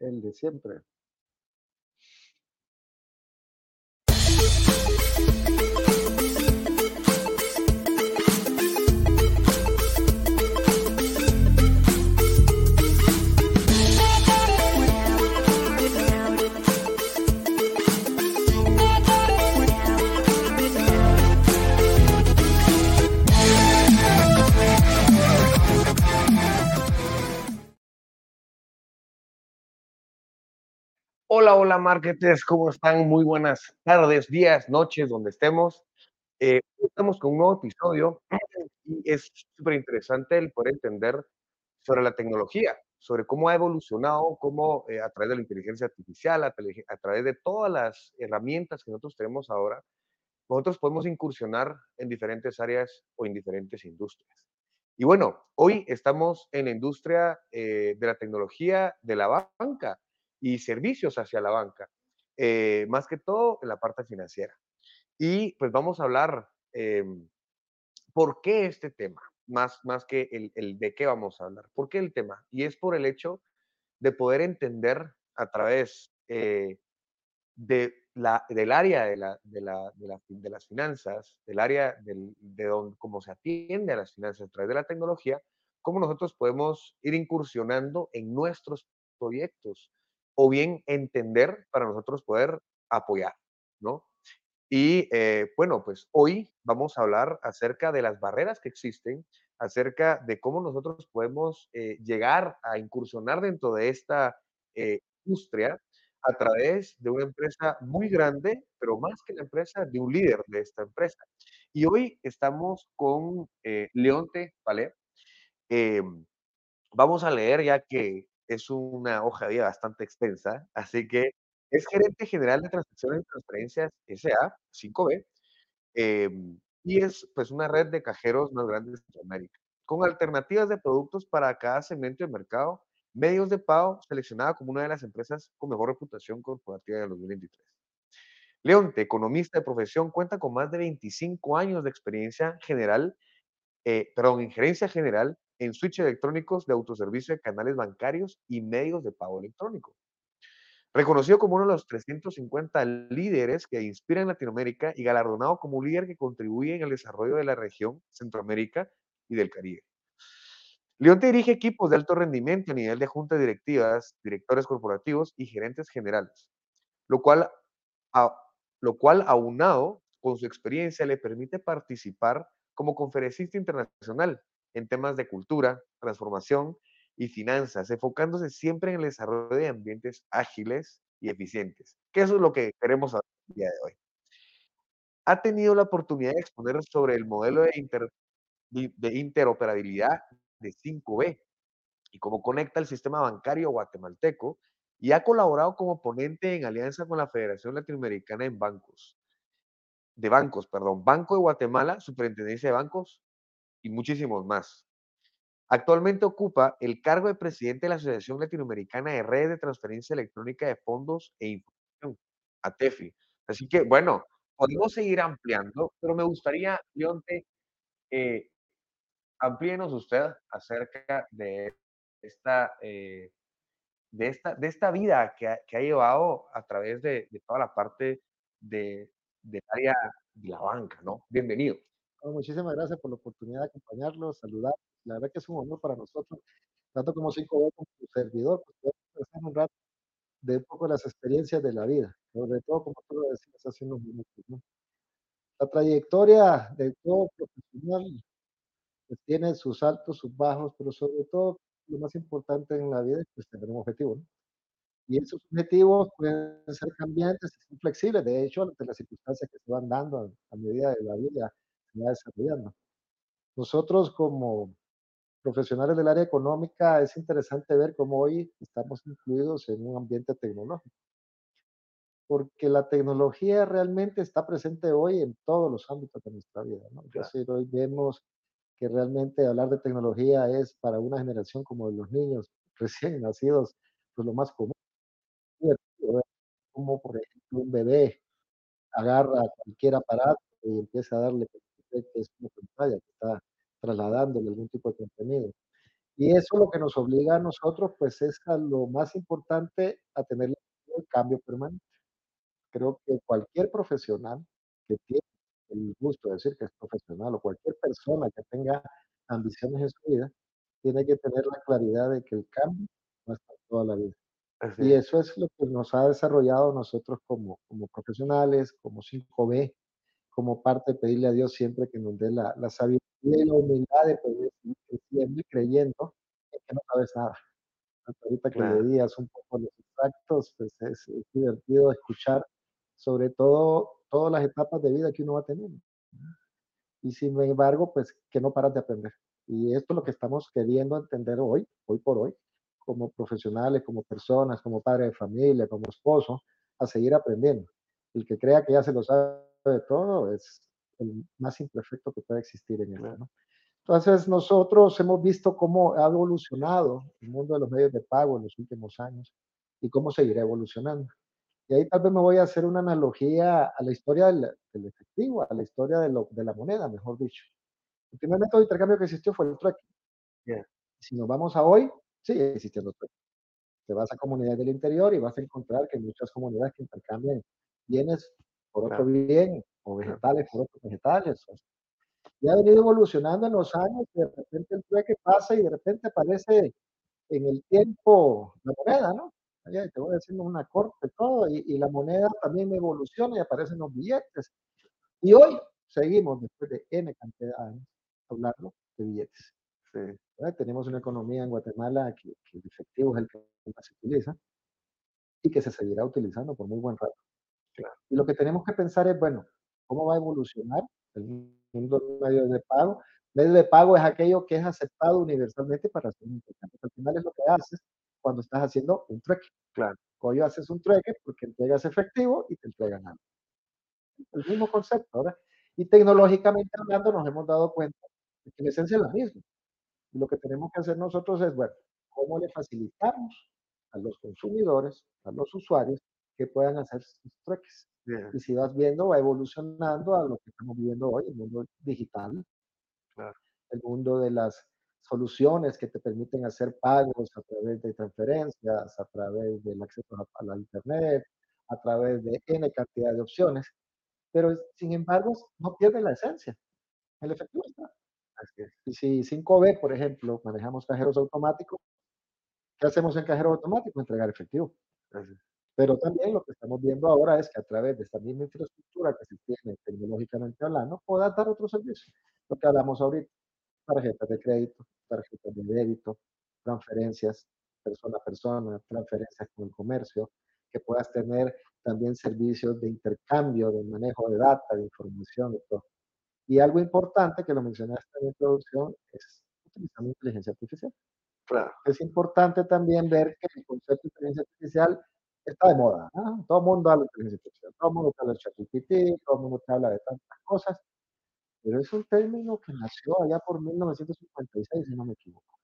El de siempre. Hola, marketers, ¿cómo están? Muy buenas tardes, días, noches, donde estemos. Eh, estamos con un nuevo episodio y es súper interesante el poder entender sobre la tecnología, sobre cómo ha evolucionado, cómo eh, a través de la inteligencia artificial, a, a, través de todas las herramientas que nosotros tenemos ahora, nosotros podemos incursionar en diferentes áreas o en diferentes industrias. Y bueno, hoy estamos en la industria eh, de la tecnología de la banca y servicios hacia la banca, eh, más que todo en la parte financiera. Y pues vamos a hablar em, por qué este tema, más, más que el, el, de qué vamos a hablar. ¿Por qué el tema? Y es por el hecho de poder entender a través eh, de la, del área de, la, de, la, de, la, de, las finanzas, del área del, de donde, cómo se atiende a las finanzas a través de la tecnología, cómo nosotros podemos ir incursionando en nuestros proyectos, o bien entender para nosotros poder apoyar, ¿no? Y eh, bueno, pues hoy vamos a hablar acerca de las barreras que existen, acerca de cómo nosotros podemos eh, llegar a incursionar dentro de esta eh, industria a través de una empresa muy grande, pero más que la empresa, de un líder de esta empresa. Y hoy estamos con Leonte Palé. vamos a leer ya que es una hoja de vida bastante extensa, así que es gerente general de transacciones y transferencias SA, 5B, em, y es pues una red de cajeros más grande de Centroamérica, con alternativas de productos para cada segmento de mercado, medios de pago, seleccionada como una de las empresas con mejor reputación corporativa de 2023. Leonte, economista de profesión, cuenta con más de 25 años de experiencia general, eh, perdón, en gerencia general en switch electrónicos de autoservicio de canales bancarios y medios de pago electrónico. Reconocido como uno de los 350 líderes que inspiran Latinoamérica y galardonado como un líder que contribuye en el desarrollo de la región Centroamérica y del Caribe. León te dirige equipos de alto rendimiento a nivel de juntas directivas, directores corporativos y gerentes generales, lo cual, lo cual aunado con su experiencia le permite participar como conferencista internacional en temas de cultura, transformación y finanzas, enfocándose siempre en el desarrollo de ambientes ágiles y eficientes, que eso es lo que queremos hablar el día de hoy. Ha tenido la oportunidad de exponer sobre el modelo de, de interoperabilidad de 5B y cómo conecta el sistema bancario guatemalteco y ha colaborado como ponente en alianza con la Federación Latinoamericana en Bancos, de Bancos, perdón, Banco de Guatemala, Superintendencia de Bancos, y muchísimos más. Actualmente ocupa el cargo de presidente de la Asociación Latinoamericana de Redes de Transferencia Electrónica de Fondos e Información, ATEFI. Así que, bueno, podemos seguir ampliando, pero me gustaría, Leonte, eh, amplíenos usted acerca de esta, eh, de esta, de esta vida que ha, que ha llevado a través de, de toda la parte de, del área de la banca, ¿no? Bienvenido muchísimas gracias por la oportunidad de acompañarlos, saludar. La verdad que es un honor para nosotros, tanto como cinco veces como tu servidor, pues poder un rato de un poco las experiencias de la vida, sobre todo como tú lo decías hace unos minutos. ¿no? La trayectoria de todo profesional pues, tiene sus altos, sus bajos, pero sobre todo lo más importante en la vida es pues, tener un objetivo. ¿no? Y esos objetivos pueden ser cambiantes y son flexibles, de hecho, ante las circunstancias que se van dando a, a medida de la vida va desarrollando. Nosotros como profesionales del área económica es interesante ver cómo hoy estamos incluidos en un ambiente tecnológico, porque la tecnología realmente está presente hoy en todos los ámbitos de nuestra vida. ¿no? Es decir, hoy vemos que realmente hablar de tecnología es para una generación como de los niños recién nacidos, pues lo más común. Como por ejemplo un bebé agarra cualquier aparato y empieza a darle que es una pantalla que está trasladándole algún tipo de contenido. Y eso lo que nos obliga a nosotros, pues, es a lo más importante, a tener el cambio permanente. Creo que cualquier profesional que tiene el gusto de decir que es profesional, o cualquier persona que tenga ambiciones en su vida, tiene que tener la claridad de que el cambio va a estar toda la vida. Así Y es, eso es lo que nos ha desarrollado nosotros como como profesionales, como 5B, como parte de pedirle a Dios siempre que nos dé la la sabiduría y la humildad de creciendo y creyendo en que no sabes nada. Hasta ahorita que claro, leías un poco los extractos, pues es es divertido escuchar, sobre todo todas las etapas de vida que uno va teniendo. Y sin embargo, pues que no paras de aprender. Y esto es lo que estamos queriendo entender hoy, hoy por hoy, como profesionales, como personas, como padre de familia, como esposo, a seguir aprendiendo. El que crea que ya se lo sabe todo es el más imperfecto que puede existir en esto, ¿no? Entonces, nosotros hemos visto cómo ha evolucionado el mundo de los medios de pago en los últimos años y cómo seguirá evolucionando. Y ahí tal vez me voy a hacer una analogía a la historia del, del efectivo, a la historia de, lo- de la moneda, mejor dicho. El primer método de intercambio que existió fue el trueque. ya, Si nos vamos a hoy, sigue existiendo el trueque. Te vas a comunidades del interior y vas a encontrar que muchas comunidades que intercambian bienes por otro claro, bien, o vegetales por otros vegetales. o- Y ha venido evolucionando en los años, y de repente el trueque pasa y de repente aparece en el tiempo la moneda, ¿no? Te voy haciendo una corte, todo, y, y la moneda también evoluciona y aparecen los billetes. Y hoy seguimos, después de N cantidad de años, hablando de billetes. sí. Tenemos una economía en Guatemala que, que el efectivo es el que más se utiliza y que se seguirá utilizando por muy buen rato. Claro, Y lo que tenemos que pensar es, bueno, ¿cómo va a evolucionar el mundo de medios de pago? Medio de pago es aquello que es aceptado universalmente para hacer un intercambio. Al final es lo que haces cuando estás haciendo un trueque. claro, Hoy haces un trueque porque entregas efectivo y te entregan algo. El mismo concepto, ¿verdad? Y tecnológicamente hablando nos hemos dado cuenta de que la esencia es la misma. Y lo que tenemos que hacer nosotros es, bueno, ¿cómo le facilitamos a los consumidores, a los usuarios, que puedan hacer sus trueques? Y si vas viendo, va evolucionando a lo que estamos viviendo hoy, el mundo digital, claro, el mundo de las soluciones que te permiten hacer pagos a través de transferencias, a través del acceso a, a la Internet, a través de N cantidad de opciones, pero sin embargo no pierde la esencia. El efectivo está. Y si 5B, por ejemplo, manejamos cajeros automáticos, ¿qué hacemos en cajero automático? Entregar efectivo. así Pero también lo que estamos viendo ahora es que a través de esta misma infraestructura que se tiene tecnológicamente hablando, pueda dar otro servicio. Lo que hablamos ahorita, tarjetas de crédito, tarjetas de débito, transferencias persona a persona, transferencias con el comercio, que puedas tener también servicios de intercambio, de manejo de data, de información y todo. Y algo importante que lo mencionaste en la introducción es utilizando inteligencia artificial. claro, Es importante también ver que el concepto de inteligencia artificial está de moda, ¿no? Todo el mundo habla de inteligencia artificial, todo el mundo te habla de ChatGPT, todo el mundo te habla de tantas cosas, pero es un término que nació allá por 1956, si no me equivoco.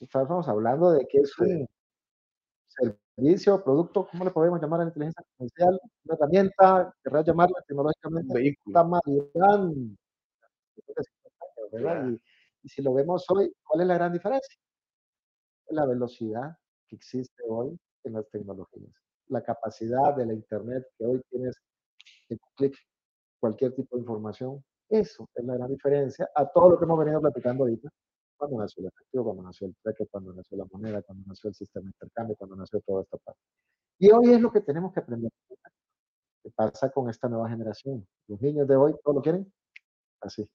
Estamos hablando de que es un servicio, producto, ¿cómo le podemos llamar a la inteligencia artificial? Una herramienta, querrás llamarla un tecnológicamente, vehículo, está madurando, ¿verdad? claro, Y, y si lo vemos hoy, ¿cuál es la gran diferencia? La velocidad que existe hoy en las tecnologías, la capacidad de la Internet que hoy tienes en clic cualquier tipo de información. Eso es la gran diferencia a todo lo que hemos venido platicando ahorita. Cuando nació el efectivo, cuando nació el trueque, cuando nació la moneda, cuando nació el sistema de intercambio, cuando nació toda esta parte. Y hoy es lo que tenemos que aprender. ¿Qué pasa con esta nueva generación? Los niños de hoy todo lo quieren así.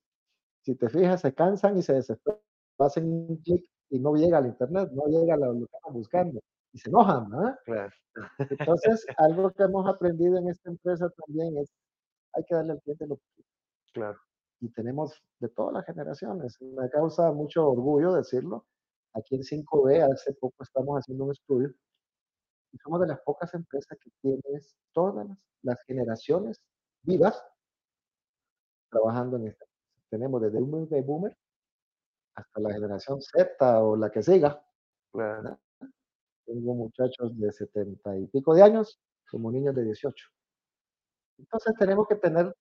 Si te fijas, se cansan y se desesperan. Hacen un clic y no llega al internet, no llega a lo que están buscando. Y se enojan, ¿verdad? claro, Entonces, algo que hemos aprendido en esta empresa también es, hay que darle al cliente lo que claro, Y tenemos de todas las generaciones. Me causa mucho orgullo decirlo. Aquí en 5B, hace poco estamos haciendo un estudio y somos de las pocas empresas que tienes todas las, generaciones vivas trabajando en esta. Tenemos desde un boomer hasta la generación Z o la que siga. claro. Tengo muchachos de 70 y pico de años como niños de 18. Entonces tenemos que tener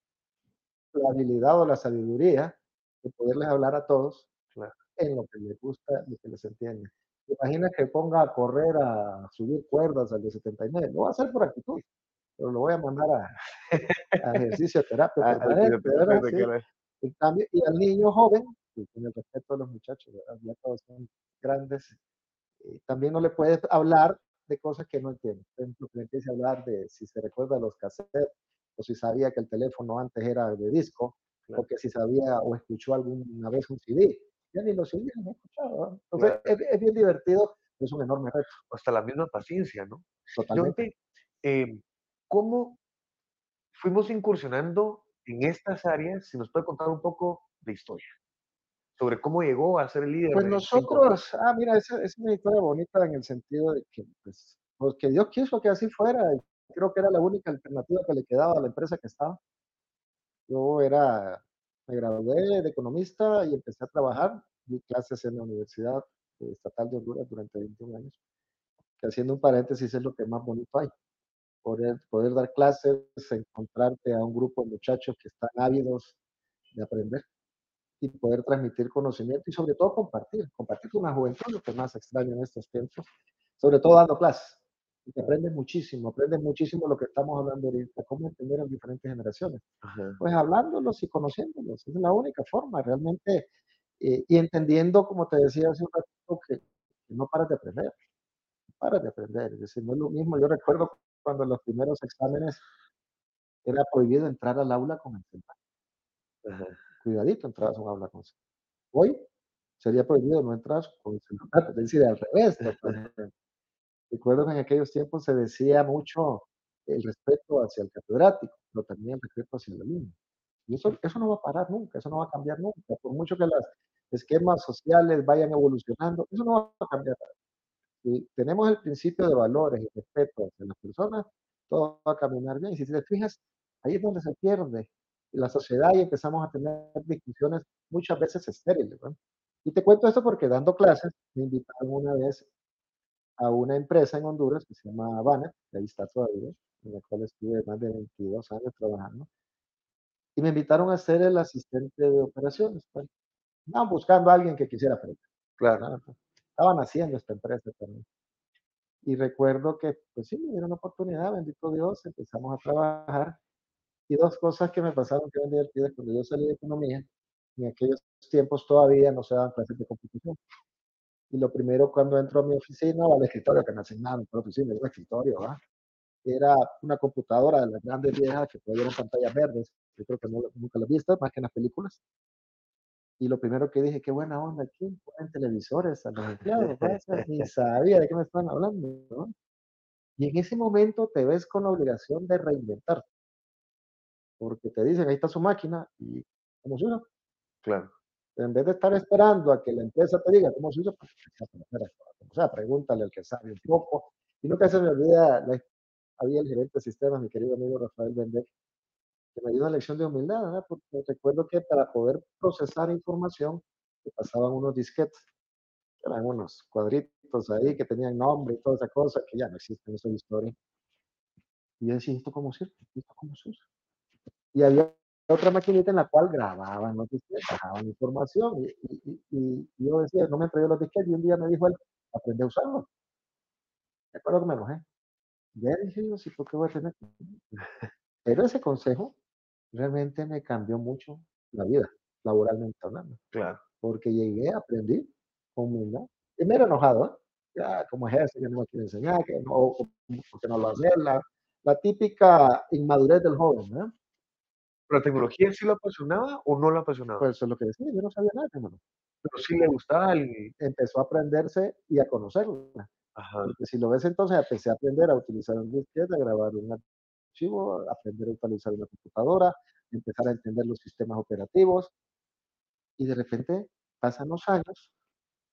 la habilidad o la sabiduría de poderles hablar a todos claro, en lo que les gusta, lo que les entiende. Imagina que ponga a correr, a subir cuerdas al de 79, lo va a hacer por actitud, pero lo voy a mandar a, a ejercicio, terapia Ah, de Sí. que- En cambio, y al niño joven, con el respeto de los muchachos, ¿verdad? ya todos son grandes, eh, también no le puedes hablar de cosas que no entiende. Por ejemplo, le empiece a hablar de si se recuerda los cassettes, o si sabía que el teléfono antes era de disco, Claro. o que si sabía o escuchó alguna vez un CD. Ya ni los CD no he escuchado. ¿verdad? Entonces, Claro. es, es bien divertido, es un enorme reto, hasta la misma paciencia, ¿no? totalmente. Em, ¿cómo fuimos incursionando en estas áreas? Si nos puede contar un poco de historia, sobre cómo llegó a ser el líder Pues de 5 nosotros, ah, mira, esa es una historia bonita en el sentido de que, pues, pues, que Dios quiso que así fuera, y creo que era la única alternativa que le quedaba a la empresa que estaba. Yo era me gradué de economista y empecé a trabajar, di clases en la Universidad Estatal de Honduras durante 21 años, que haciendo un paréntesis es lo que más bonito hay, poder poder dar clases, encontrarte a un grupo de muchachos que están ávidos de aprender y poder transmitir conocimiento y sobre todo compartir, compartir con la juventud, lo que más extraño en estos tiempos, sobre todo dando clases. Y que aprendes muchísimo, aprendes muchísimo lo que estamos hablando ahorita, cómo entender a diferentes generaciones. Ajá, Pues hablándolos y conociéndolos, es la única forma realmente, eh, y entendiendo, como te decía hace un ratito, que, que no paras de aprender, no paras de aprender, es decir, no es lo mismo, yo recuerdo cuando en los primeros exámenes era prohibido entrar al aula con el celular ajá. Cuidadito entrabas a un aula con celular. Hoy sería prohibido no entrar con el celular, es decir, al revés. Recuerdo que en aquellos tiempos se decía mucho el respeto hacia el catedrático, pero también el respeto hacia el alumno. Y eso, eso no va a parar nunca, eso no va a cambiar nunca. Por mucho que los esquemas sociales vayan evolucionando, eso no va a cambiar. Si tenemos el principio de valores y respeto hacia las personas, todo va a caminar bien. Y si te fijas, ahí es donde se pierde la sociedad y empezamos a tener discusiones muchas veces estériles. ¿no? Y te cuento esto porque dando clases me invitaron una vez a una empresa en Honduras que se llama Banner, que ahí está todavía, en la cual estuve más de 22 años trabajando, y me invitaron a ser el asistente de operaciones. Pues. Estaban buscando a alguien que quisiera aprender. Claro. ¿no? Estaban haciendo esta empresa también. Y recuerdo que, pues sí, me dieron la oportunidad, bendito Dios, empezamos a trabajar. Y dos cosas que me pasaron que eran divertidas cuando yo salí de economía, en aquellos tiempos todavía no se daban clases de computación. Y lo primero cuando entro a mi oficina o al escritorio, que me asignaron por oficina, era un escritorio, ¿verdad? Era una computadora de las grandes viejas que todavía eran pantallas verdes. Yo creo que no, nunca las viste, más que en las películas. Y lo primero que dije, qué buena onda, aquí ponen televisores a los empleados, ni sabía de qué me estaban hablando, ¿no? Y en ese momento te ves con la obligación de reinventar, porque te dicen, ahí está su máquina, y ¿cómo se usa? Claro. En vez de estar esperando a que la empresa te diga cómo se usa, pues, esperas, o sea, pregúntale al que sabe un poco. Y nunca se me olvida, la- había el gerente de sistemas, mi querido amigo Rafael Bendek, que me dio una lección de humildad, ¿verdad? Porque recuerdo que para poder procesar información, te pasaban unos disquetes, que eran unos cuadritos ahí que tenían nombre y toda esa cosa, que ya no existen, eso es historia. Y yo decía, ¿esto cómo sirve? ¿Esto cómo se usa? Y había otra maquinita en la cual grababan disquetes, bajaban información, y, y- y- y yo decía, no me entregué los disquetes, y un día me dijo él, aprende a usarlos. Me acuerdo que me enojé. Ya dije yo, sí, ¿por qué voy a tener? que-?". Pero ese consejo realmente me cambió mucho la vida, laboralmente hablando, Claro. porque llegué, aprendí con humildad. Primero enojado, ¿eh? Ya, como es eso, ya no me quiere enseñar, que no, porque no lo hace, la, la típica inmadurez del joven, ¿no? ¿Pero la tecnología sí lo apasionaba o no lo apasionaba? Pues eso es lo que decía, yo no sabía nada, hermano. Pero sí le gustaba el... Empezó a aprenderse y a conocerla. Ajá. Porque si lo ves entonces, empecé a aprender a utilizar un disquete, a grabar un archivo, a aprender a utilizar una computadora, empezar a entender los sistemas operativos. Y de repente pasan los años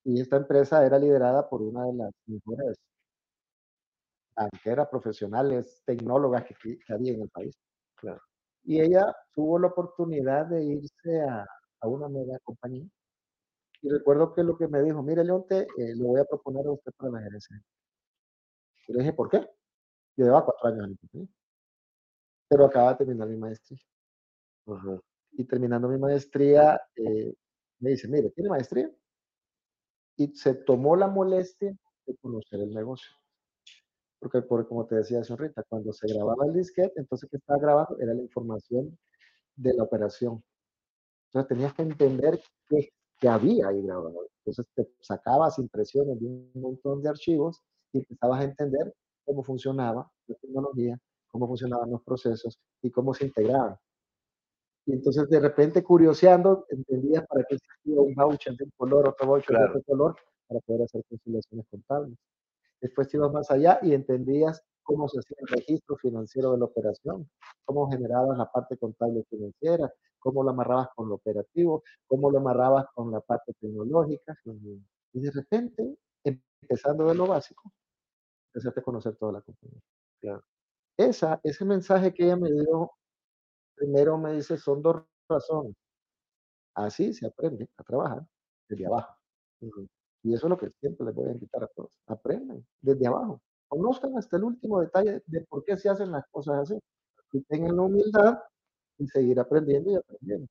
y esta empresa era liderada por una de las mejores banqueras profesionales, tecnólogas que- que había en el país. Claro. Y ella tuvo la oportunidad de irse a, a una mega compañía. Y recuerdo que lo que me dijo, mire, Leonte, eh, le voy a proponer a usted para la gerencia. Y le dije, ¿por qué? Yo llevaba cuatro años en la compañía. Pero acaba de terminar mi maestría. Ajá. Y terminando mi maestría, eh, me dice, mire, ¿tiene maestría? y se tomó la molestia de conocer el negocio. Porque, por, como te decía hace ahorita, cuando se grababa el disquete, entonces que estaba grabando era la información de la operación. Entonces tenías que entender qué, qué había ahí grabado. Entonces te sacabas impresiones de un montón de archivos y empezabas a entender cómo funcionaba la tecnología, cómo funcionaban los procesos y cómo se integraban. Y entonces de repente curioseando, entendías para qué existía un voucher de un color, otro voucher de Claro. otro color, para poder hacer conciliaciones contables. Después te ibas más allá y entendías cómo se hacía el registro financiero de la operación, cómo generabas la parte contable financiera, cómo lo amarrabas con lo operativo, cómo lo amarrabas con la parte tecnológica. Y de repente, empezando de lo básico, empezaste a conocer toda la compañía. Claro. Esa, ese mensaje que ella me dio, primero me dice, son dos razones. Así se aprende a trabajar desde abajo. Ujú. Y eso es lo que siempre les voy a invitar a todos. Aprendan desde abajo. Conozcan hasta el último detalle de por qué se hacen las cosas así. Y tengan la humildad y seguir aprendiendo y aprendiendo.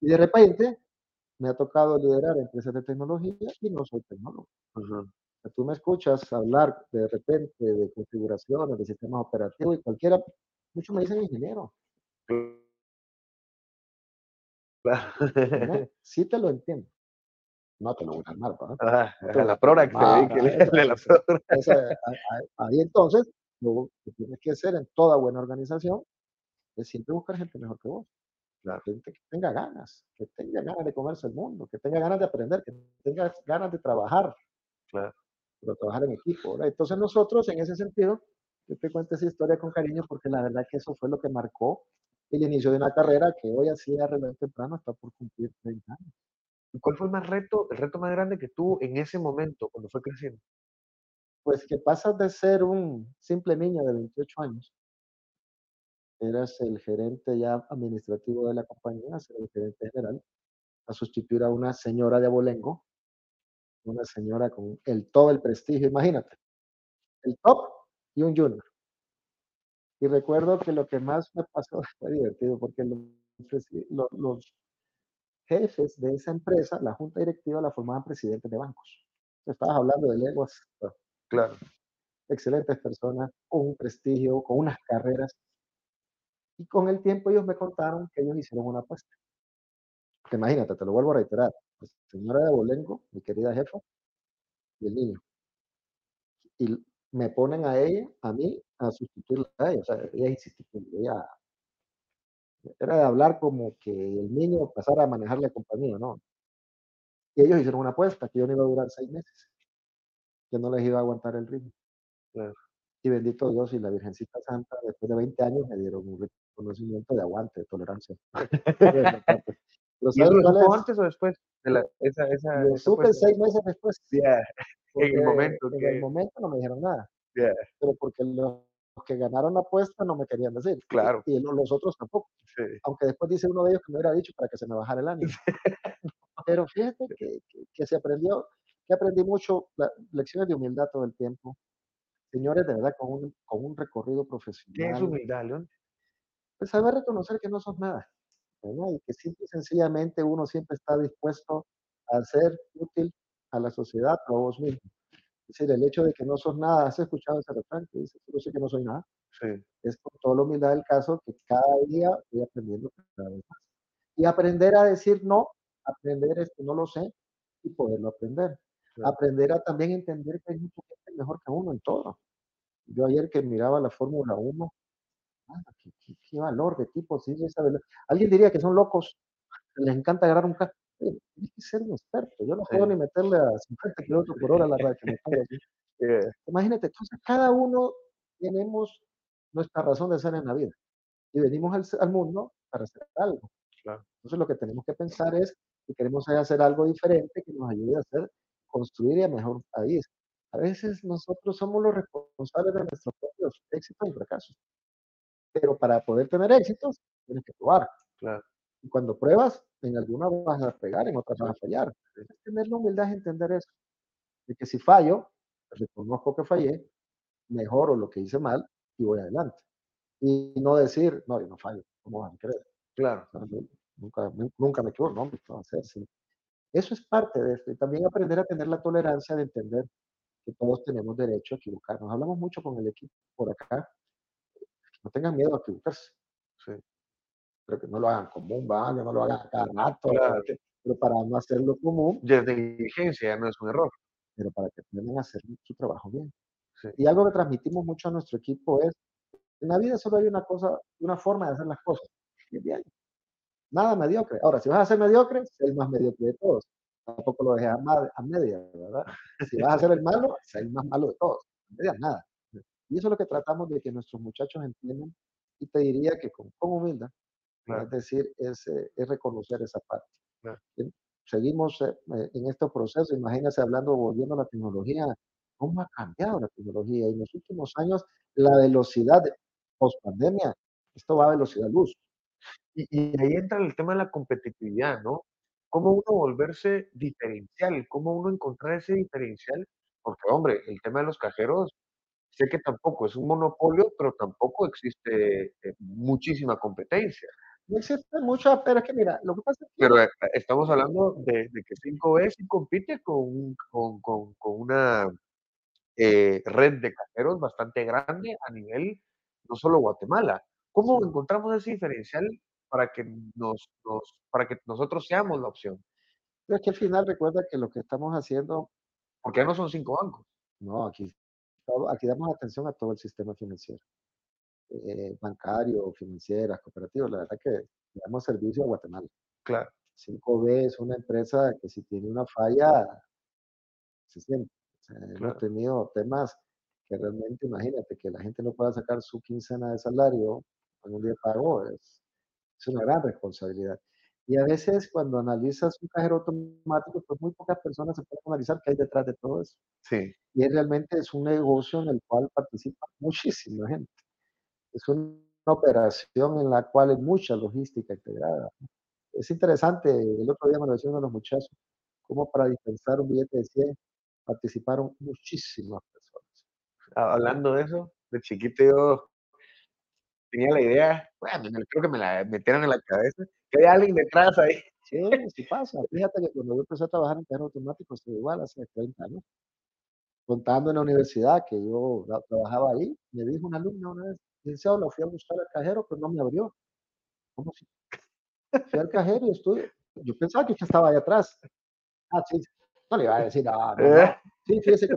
Y de repente me ha tocado liderar empresas de tecnología y no soy tecnólogo. Tú me escuchas hablar de repente de configuraciones, de sistemas operativos y cualquiera, muchos me dicen ingeniero. Claro. Sí te lo entiendo. No te lo voy a armar, ¿verdad? Ah, No a lo la prora que se Ah, dedique, de la prora. ahí entonces, lo que tienes que hacer en toda buena organización es siempre buscar gente mejor que vos. Claro. Gente que tenga ganas, que tenga ganas de comerse el mundo, que tenga ganas de aprender, que tenga ganas de trabajar, Claro. pero trabajar en equipo. ¿verdad? Entonces nosotros, en ese sentido, yo te cuento esa historia con cariño porque la verdad que eso fue lo que marcó el inicio de una carrera que hoy así reloj temprano está por cumplir 30 años. ¿Y cuál fue el más reto, el reto más grande que tuvo en ese momento cuando fue creciendo? Pues que pasas de ser un simple niño de 28 años, eras el gerente ya administrativo de la compañía, ser el gerente general, a sustituir a una señora de abolengo, una señora con el todo el prestigio, imagínate, el top y un junior. Y recuerdo que lo que más me pasó fue divertido porque los jefes de esa empresa, la junta directiva, la formaban presidentes de bancos. Estabas hablando de lenguas, bueno, Claro. excelentes personas, con un prestigio, con unas carreras. Y con el tiempo ellos me contaron que ellos hicieron una apuesta. Que imagínate, te lo vuelvo a reiterar. La señora de Abolengo, mi querida jefa, y el niño. Y me ponen a ella, a mí, a sustituirla a ella. O sea, ella ella era de hablar como que el niño pasara a manejar la compañía, ¿no? Y ellos hicieron una apuesta, que yo no iba a durar seis meses, que no les iba a aguantar el ritmo. Claro. Y bendito Dios y la Virgencita Santa, después de 20 años me dieron un reconocimiento de aguante, de tolerancia. Pero ¿Y ¿sabes eso lo antes o después de la, esa, esa, Lo supe seis meses después. Porque en el momento En que... el momento no me dijeron nada, ya, pero porque los que ganaron la apuesta no me querían decir. Claro. Y, lo- los otros tampoco. sí. Aunque después dice uno de ellos que me hubiera dicho para que se me bajara el ánimo. Pero fíjate que, que- que se aprendió, que aprendí mucho, la- lecciones de humildad todo el tiempo. Señores, de verdad, con un, con un recorrido ¿Qué es profesional, humildad, León? pues saber reconocer que no sos nada, ¿verdad? Y que simple y sencillamente uno siempre está dispuesto a ser útil a la sociedad o a vos mismo. Es decir, el hecho de que no sos nada, has escuchado ese refrán que dice, yo sé que no soy nada, Sí, es con toda la humildad del caso que cada día voy aprendiendo cada vez más. Y aprender a decir no, aprender es que no lo sé y poderlo aprender. Aprender a también entender que hay mucha gente mejor que uno en todo. Yo ayer que miraba la Fórmula 1, ah, qué, qué- qué valor de tipo, sí, sabe. Alguien diría que son locos, les encanta agarrar un carro. Tienes que ser un experto. Yo no puedo Sí. ni meterle a 50 kilómetros por hora a la radio eh, Imagínate, entonces cada uno tenemos nuestra razón de ser en la vida y venimos al, al mundo para hacer algo. Claro. Entonces lo que tenemos que pensar es que queremos hacer algo diferente que nos ayude a hacer, construir y a mejor país. A veces nosotros somos los responsables de nuestros propios éxitos y fracasos. Pero para poder tener éxitos, tienes que probar. Claro. Y cuando pruebas, en algunas vas a pegar, en otras vas a fallar. Es tener la humildad es entender eso. De que si fallo, reconozco que fallé, mejoro lo que hice mal y voy adelante. Y no decir, no, yo no fallo, ¿cómo van a creer? claro. Nunca, nu- nunca me equivoco, no, hombre, ¿qué va a hacer? Sí. Eso es parte de esto. Y también aprender a tener la tolerancia de entender que todos tenemos derecho a equivocarnos. Hablamos mucho con el equipo por acá. No tengan miedo a equivocarse. Sí, Pero que no lo hagan común, ¿va? que no lo hagan cada rato. Claro. Pero para no hacerlo común, ya es negligencia, ya no es un error. pero para que aprendan a hacer su trabajo bien. Sí. Y algo que transmitimos mucho a nuestro equipo es, en la vida solo hay una cosa, una forma de hacer las cosas. Y bien. Nada mediocre. Ahora, si vas a ser mediocre, sé el más mediocre de todos. Tampoco lo dejes a, a media, ¿verdad? Si vas a ser el malo, sé el más malo de todos. A medias nada. Y eso es lo que tratamos de que nuestros muchachos entiendan. Y te diría que con, con humildad, Claro. es decir, es, eh, es reconocer esa parte. Claro. Seguimos eh, eh, en este proceso, imagínense hablando, volviendo a la tecnología, cómo ha cambiado la tecnología. En los últimos años, la velocidad post pandemia, esto va a velocidad luz. Y, y ahí entra el tema de la competitividad, ¿no? ¿Cómo uno volverse diferencial? ¿Cómo uno encontrar ese diferencial? Porque, hombre, el tema de los cajeros, sé que tampoco es un monopolio, pero tampoco existe muchísima competencia. No existe mucho, pero es que mira, lo que pasa es que Pero eh, estamos hablando de, de que 5B sí compite con, con, con- con una eh, red de cajeros bastante grande a nivel no solo Guatemala. ¿Cómo encontramos ese diferencial para que, nos, nos- para que nosotros seamos la opción? pero es que al final recuerda que lo que estamos haciendo, Porque ya no son cinco bancos. no, aquí, aquí damos atención a todo el sistema financiero, eh, bancario, financieras, cooperativas, la verdad que le damos servicio a Guatemala. Claro, 5B es una empresa que si tiene una falla, se siente. O sea, hemos tenido temas que realmente, imagínate, que la gente no pueda sacar su quincena de salario en un día de pago, es, es una gran responsabilidad. Y a veces cuando analizas un cajero automático, pues muy pocas personas se pueden analizar qué hay detrás de todo eso. sí, Y es realmente es un negocio en el cual participa muchísima gente. Es una operación en la cual hay mucha logística integrada. Es interesante, el otro día me lo decía uno de los muchachos, cómo para dispensar un billete de 100 participaron muchísimas personas. Ha- hablando de eso, de chiquito yo tenía la idea, bueno, creo que me la metieron en la cabeza, que hay alguien detrás ahí. Sí, sí pasa. Fíjate que cuando yo empecé a trabajar en cajero automático, estoy igual hace 30 años, contando en la universidad que yo tra- trabajaba ahí, me dijo una alumna una vez, licenciado, lo fui a buscar al cajero, pero no me abrió. ¿Cómo si? Fui al cajero y estuve, yo pensaba que usted estaba ahí atrás. Ah, sí, no le iba a decir, no, no. ¿Eh? Sí, fíjese que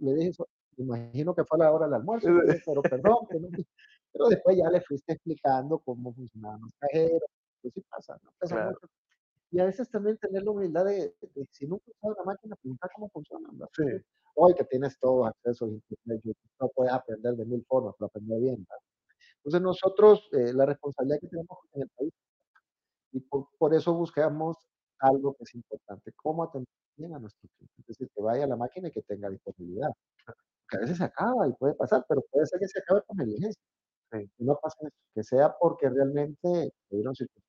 le dije eso, me imagino que fue a la hora del almuerzo, le dije, pero perdón, que no- pero después ya le fuiste explicando cómo funcionaban los cajeros, pues sí pasa, no pesa Claro. mucho. Y a veces también tener la humildad de, de si nunca usado una máquina, preguntar cómo funciona. ¿verdad? Sí, Hoy que tienes todo acceso a internet, no puedes aprender de mil formas, pero aprender bien. ¿verdad? Entonces nosotros, eh, la responsabilidad que tenemos en el país, y por, por eso buscamos algo que es importante, cómo atender bien a nuestro cliente. Es decir, que vaya a la máquina y que tenga disponibilidad. Que a veces se acaba y puede pasar, pero puede ser que se acabe por negligencia. Sí. Que no pase eso, que sea porque realmente tuvieron circunstancias,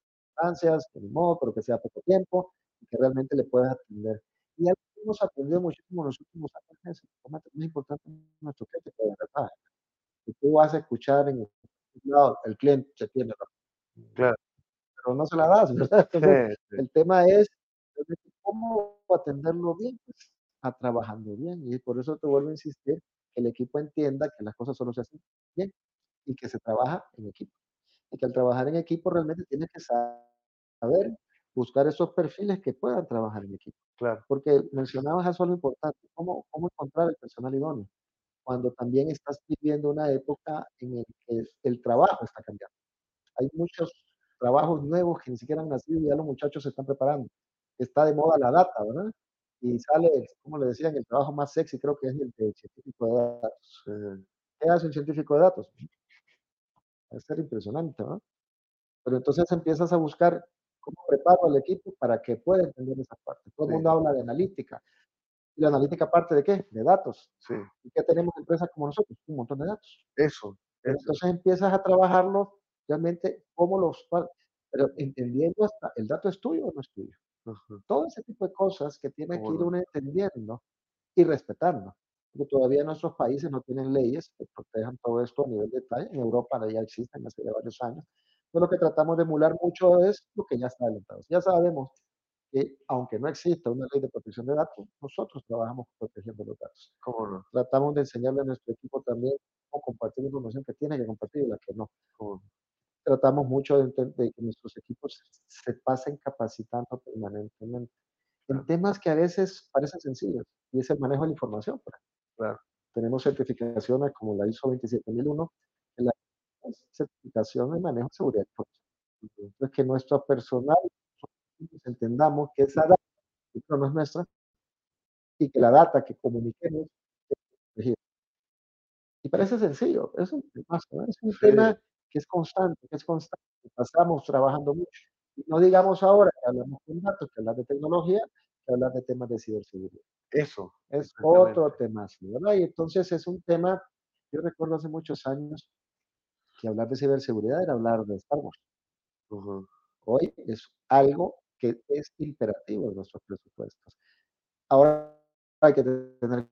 que ni modo, pero que sea poco tiempo y que realmente le puedas atender. Y algo que hemos aprendido muchísimo en los últimos años es el más importante nuestro cliente, que de verdad, que tú vas a escuchar en el lado, el cliente se tiene claro. pero no se la das, ¿verdad? Entonces, Sí, sí, el tema es cómo atenderlo bien, pues, a trabajando bien. Y por eso te vuelvo a insistir, que el equipo entienda que las cosas solo se hacen bien y que se trabaja en equipo. Y que al trabajar en equipo realmente tienes que saber buscar esos perfiles que puedan trabajar en equipo. claro, Porque mencionabas eso algo importante, ¿cómo, cómo encontrar el personal idóneo? Cuando también estás viviendo una época en la que el trabajo está cambiando. Hay muchos trabajos nuevos que ni siquiera han nacido y ya los muchachos se están preparando. Está de moda la data, ¿verdad? Y sale, como le decían, el trabajo más sexy creo que es el de científico de datos. sí, ¿Qué hace un científico de datos? Va a ser impresionante, ¿no? Pero entonces empiezas a buscar cómo preparo al equipo para que pueda entender esa parte. Todo el Sí. mundo habla de analítica. ¿Y la analítica parte de qué? De datos. sí, ¿Y qué tenemos en empresas como nosotros? Un montón de datos. eso, eso, entonces empiezas a trabajarlos realmente cómo los, pero entendiendo hasta el dato es tuyo o no es tuyo. ujú, Todo ese tipo de cosas que tiene que cómo ir no, uno entendiendo y respetando. Porque todavía nuestros países no tienen leyes que protejan todo esto a nivel de detalle. En Europa ya existen hace varios años. Entonces lo que tratamos de emular mucho es lo que ya está adelantado. Ya sabemos que, aunque no exista una ley de protección de datos, nosotros trabajamos protegiendo los datos. Tratamos de enseñarle a nuestro equipo también cómo compartir información que tiene que compartir y la que no. ¿Cómo Tratamos mucho de, de que nuestros equipos se pasen capacitando permanentemente en temas que a veces parecen sencillos, y es el manejo de la información. ejemplo. Claro. Tenemos certificaciones como la ISO 27001, que la certificación de manejo de seguridad. Entonces, que nuestro personal entendamos que esa data no es nuestra y que la data que comuniquemos es protegida. Y parece sencillo, es un temazo, ¿no? Es un Sí. tema que es constante, que es constante, pasamos trabajando mucho. Y no digamos ahora que hablamos con datos, que hablar de tecnología, que hablar de temas de ciberseguridad. Eso, Es otro tema, ¿verdad? Y entonces es un tema, yo recuerdo hace muchos años que hablar de ciberseguridad era hablar de Star Wars. ujú, Hoy es algo que es imperativo en nuestros presupuestos. Ahora hay que tener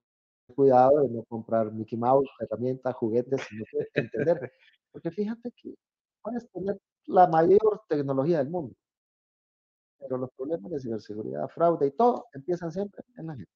cuidado de no comprar Mickey Mouse, herramientas, juguetes, sino que entender. Porque fíjate que puedes tener la mayor tecnología del mundo, pero los problemas de ciberseguridad, fraude y todo empiezan siempre en la gente.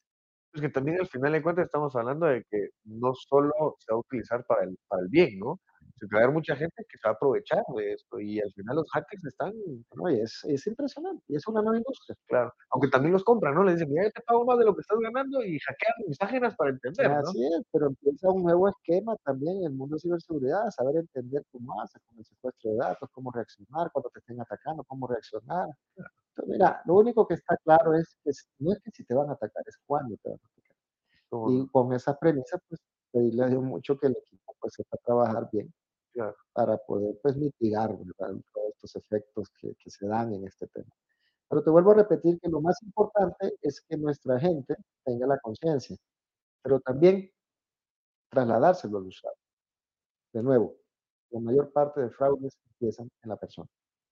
Es que también al final de cuentas estamos hablando de que no solo se va a utilizar para el, para el bien, ¿no? Que va a haber mucha gente que se va a aprovechar de esto y al final los hackers están, ¿no? Es, es impresionante, y es una nueva industria. claro, aunque también los compran, ¿no? Les dicen, mira, yo te pago más de lo que estás ganando y hackean mis páginas para entender, ¿no? Así es, pero empieza un nuevo esquema también en el mundo de ciberseguridad, saber entender cómo hace, con el secuestro de datos, cómo reaccionar cuando te estén atacando, cómo reaccionar. Entonces, mira, lo único que está claro es que no es que si te van a atacar, es cuándo te van a atacar. Como, Y con esa premisa, pues pedirle a Dios mucho que el equipo pues sepa trabajar bien claro, para poder pues mitigar ¿verdad? todos estos efectos que, que se dan en este tema. Pero te vuelvo a repetir que lo más importante es que nuestra gente tenga la conciencia, pero también trasladárselo al usuario. De nuevo, la mayor parte de fraudes empiezan en la persona.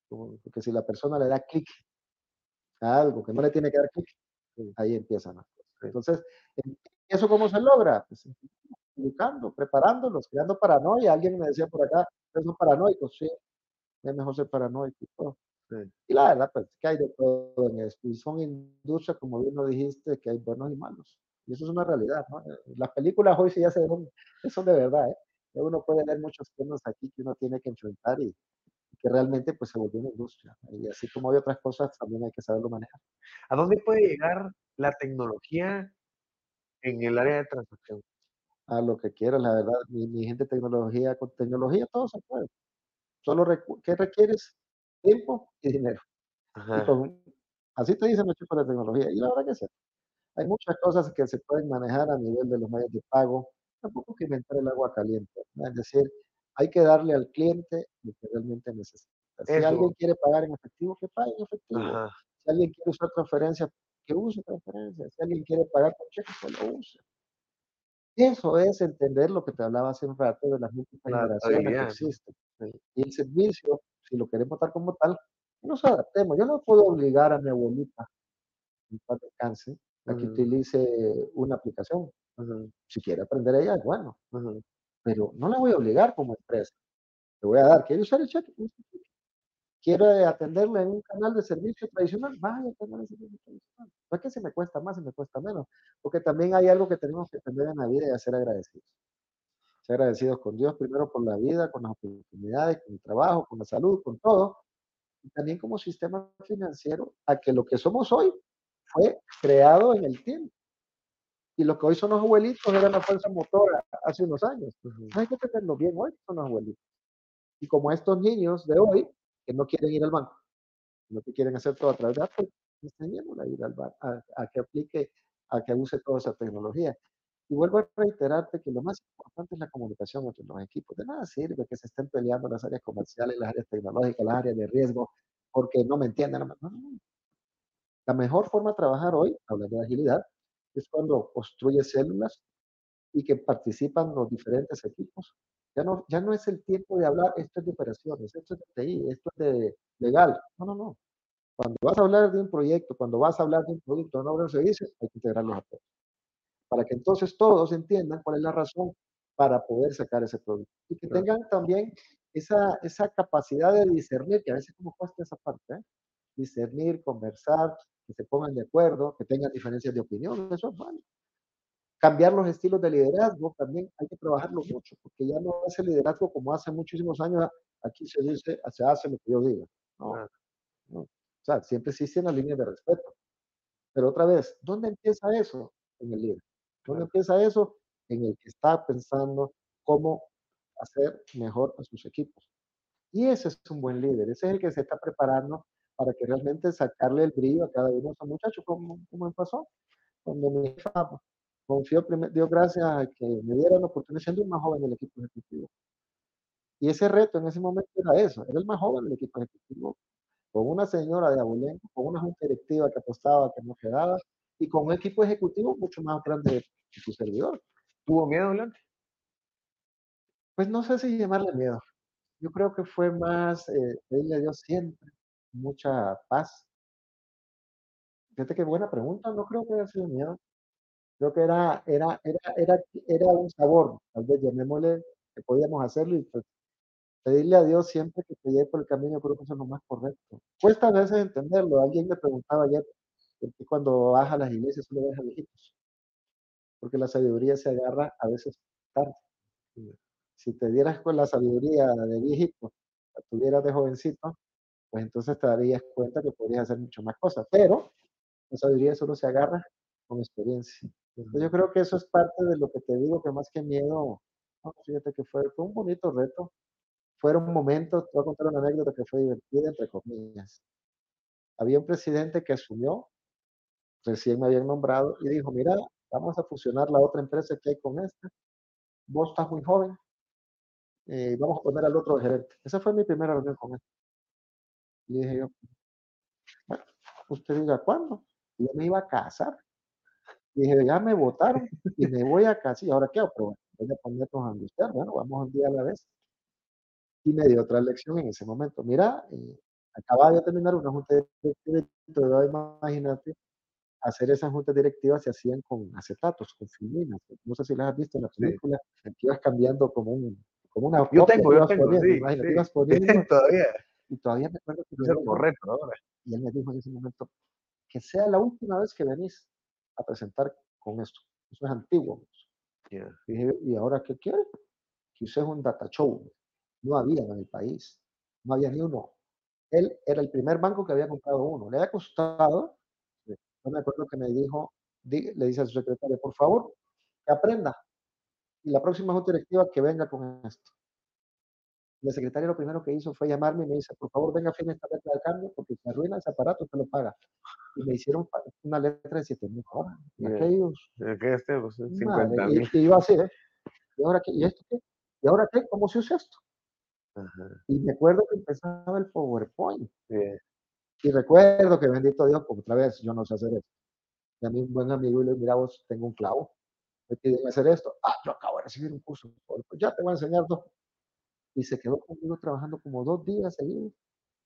Porque si la persona le da clic a algo que no le tiene que dar clic, ahí empiezan las cosas. Entonces, ¿en- ¿eso cómo se logra? Pues educando, preparándolos, creando paranoia. Alguien me decía por acá, son paranoicos, sí, es mejor ser paranoico y todo. sí, Y la verdad, pues que hay de todo en esto. Y son industrias, como bien lo dijiste, que hay buenos y malos. Y eso es una realidad, ¿no? Eh, Las películas hoy sí ya se ven, son de verdad, ¿eh? Uno puede ver muchos temas aquí que uno tiene que enfrentar y, que realmente pues se volvió una industria. Y así como hay otras cosas, también hay que saberlo manejar. ¿A dónde puede llegar la tecnología en el área de transacción? A lo que quieras, la verdad, mi, mi gente de tecnología, con tecnología todo se puede. Solo recu- ¿qué requieres? Tiempo y dinero. Y Ajá, con, así te dicen los chicos de tecnología. Y la verdad que sí. Hay muchas cosas que se pueden manejar a nivel de los medios de pago. Tampoco hay que inventar el agua caliente. ¿no? Es decir, hay que darle al cliente lo que realmente necesita. Si Eso. alguien quiere pagar en efectivo, que pague en efectivo. ajá, Si alguien quiere usar transferencias, que use transferencias. Si alguien quiere pagar con cheque, que lo use. Eso es entender lo que te hablaba hace un rato de las múltiples La generaciones que existen. Y el servicio, si lo queremos dar como tal, nos adaptemos. Yo no puedo obligar a mi abuelita, en paz descanse, a que utilice una aplicación. Si quiere aprender ella, es bueno, pero no la voy a obligar como empresa. Le voy a dar, ¿quiere usar el cheque? ¿Quiere atenderle en un canal de servicio tradicional? Vaya al canal de servicio tradicional. No es que se me cuesta más, se me cuesta menos, porque también hay algo que tenemos que aprender en la vida y hacer agradecidos. Ser agradecidos con Dios primero por la vida, con las oportunidades, con el trabajo, con la salud, con todo, y también como sistema financiero, a que lo que somos hoy fue creado en el tiempo. Y lo que hoy son los abuelitos era la fuerza motora hace unos años. ujú. Hay que tenerlo bien hoy, son los abuelitos. Y como estos niños de hoy, que no quieren ir al banco, sino que quieren hacer todo a través de Apple, enseñémosle a ir al banco, a, a que aplique, a que use toda esa tecnología. Y vuelvo a reiterarte que lo más importante es la comunicación entre los equipos. De nada sirve que se estén peleando las áreas comerciales, las áreas tecnológicas, las áreas de riesgo, porque no me entienden. No, no, no. La mejor forma de trabajar hoy, hablando de agilidad, es cuando construyes células y que participan los diferentes equipos. Ya no, ya no es el tiempo de hablar, esto es de operaciones, esto es de TI, esto es de legal. No, no, no. Cuando vas a hablar de un proyecto, cuando vas a hablar de un producto, no de un servicio, hay que integrarlos a todos. Para que entonces todos entiendan cuál es la razón para poder sacar ese producto. Y que Claro. tengan también esa, esa capacidad de discernir, que a veces como cuesta esa parte, ¿eh? discernir, conversar, que se pongan de acuerdo, que tengan diferencias de opinión, eso es bueno. Cambiar los estilos de liderazgo también hay que trabajarlo mucho, porque ya no el liderazgo como hace muchísimos años, aquí se dice, se hace lo que yo diga. No, no. O sea, siempre existe una línea de respeto. Pero otra vez, ¿dónde empieza eso? En el líder. ¿Dónde empieza eso? En el que está pensando cómo hacer mejor a sus equipos. Y ese es un buen líder, ese es el que se está preparando para que realmente sacarle el brillo a cada uno de esos muchachos, como, como pasó. Cuando mi jefa confió, dio gracias a que me dieran la oportunidad siendo el más joven del equipo ejecutivo. Y ese reto en ese momento era eso, era el más joven del equipo ejecutivo, con una señora de Abulenco, con una junta directiva que apostaba, que no quedaba, y con un equipo ejecutivo mucho más grande que su servidor. ¿Tuvo miedo, Blanca? Pues no sé si llamarle miedo. Yo creo que fue más eh, pedirle a Dios siempre mucha paz. Fíjate qué buena pregunta, no creo que haya sido miedo. Creo que era, era, era, era, era un sabor, tal vez llamémosle que podíamos hacerlo y pues pedirle a Dios siempre que te lleve por el camino, creo que eso es lo más correcto. Cuesta a veces entenderlo. Alguien me preguntaba ayer, ¿por qué cuando vas a las iglesias solo ves a viejitos? Porque la sabiduría se agarra a veces tarde. Si te dieras con la sabiduría de viejito, la tuvieras de jovencito, pues entonces te darías cuenta que podrías hacer mucho más cosas. Pero la sabiduría solo se agarra con experiencia. Yo creo que eso es parte de lo que te digo, que más que miedo, fíjate que fue, fue un bonito reto. Fueron momentos, te voy a contar una anécdota que fue divertida, entre comillas. Había un presidente que asumió, recién me habían nombrado, y dijo, mira, vamos a fusionar la otra empresa que hay con esta. Vos estás muy joven, eh, vamos a poner al otro gerente. Esa fue mi primera reunión con él. Y dije yo, bueno, usted diga cuándo. Y yo me iba a casar. Y dije, ya me votaron y me voy a casar. ¿Y ahora qué hago? Pero voy a ponernos a angustiar. Bueno, vamos un día a la vez. Y me dio otra lección en ese momento. Mira, eh, acababa de terminar una junta directiva. Imagínate, hacer esas juntas directivas se hacían con acetatos, con filinas. No sé si las has visto en la película, que ibas cambiando como, un, como una. Yo tengo, yo tengo, sí, sí. todavía. Y todavía me acuerdo que... Es correcto ahora. Y él me dijo en ese momento, que sea la última vez que venís a presentar con esto. Eso es antiguo. Y dije, ¿y ahora qué quiere? Que uses un data show. No había en el país. No había ni uno. Él era el primer banco que había comprado uno. Le había costado, no me acuerdo que me dijo, le dice a su secretaria, por favor, que aprenda. Y la próxima junta directiva que venga con esto. La secretaria lo primero que hizo fue llamarme y me dice, por favor, venga a fin esta letra de cambio porque si arruina ese aparato, usted lo paga. Y me hicieron una letra de 7 mil dólares. Aquellos. ¿Qué este? Pues, 50 mil. Y, iba así, ¿eh? ¿Y ahora qué? ¿Y esto qué? ¿Y ahora qué? ¿Cómo se usa esto? Y me acuerdo que empezaba el PowerPoint. Y recuerdo que, bendito Dios, como otra vez, yo no sé hacer esto. Y a mí un buen amigo le mira, vos tengo un clavo. Me piden hacer esto. Ah, yo acabo de recibir un curso. Ya te voy a enseñar dos y se quedó conmigo trabajando como dos días seguidos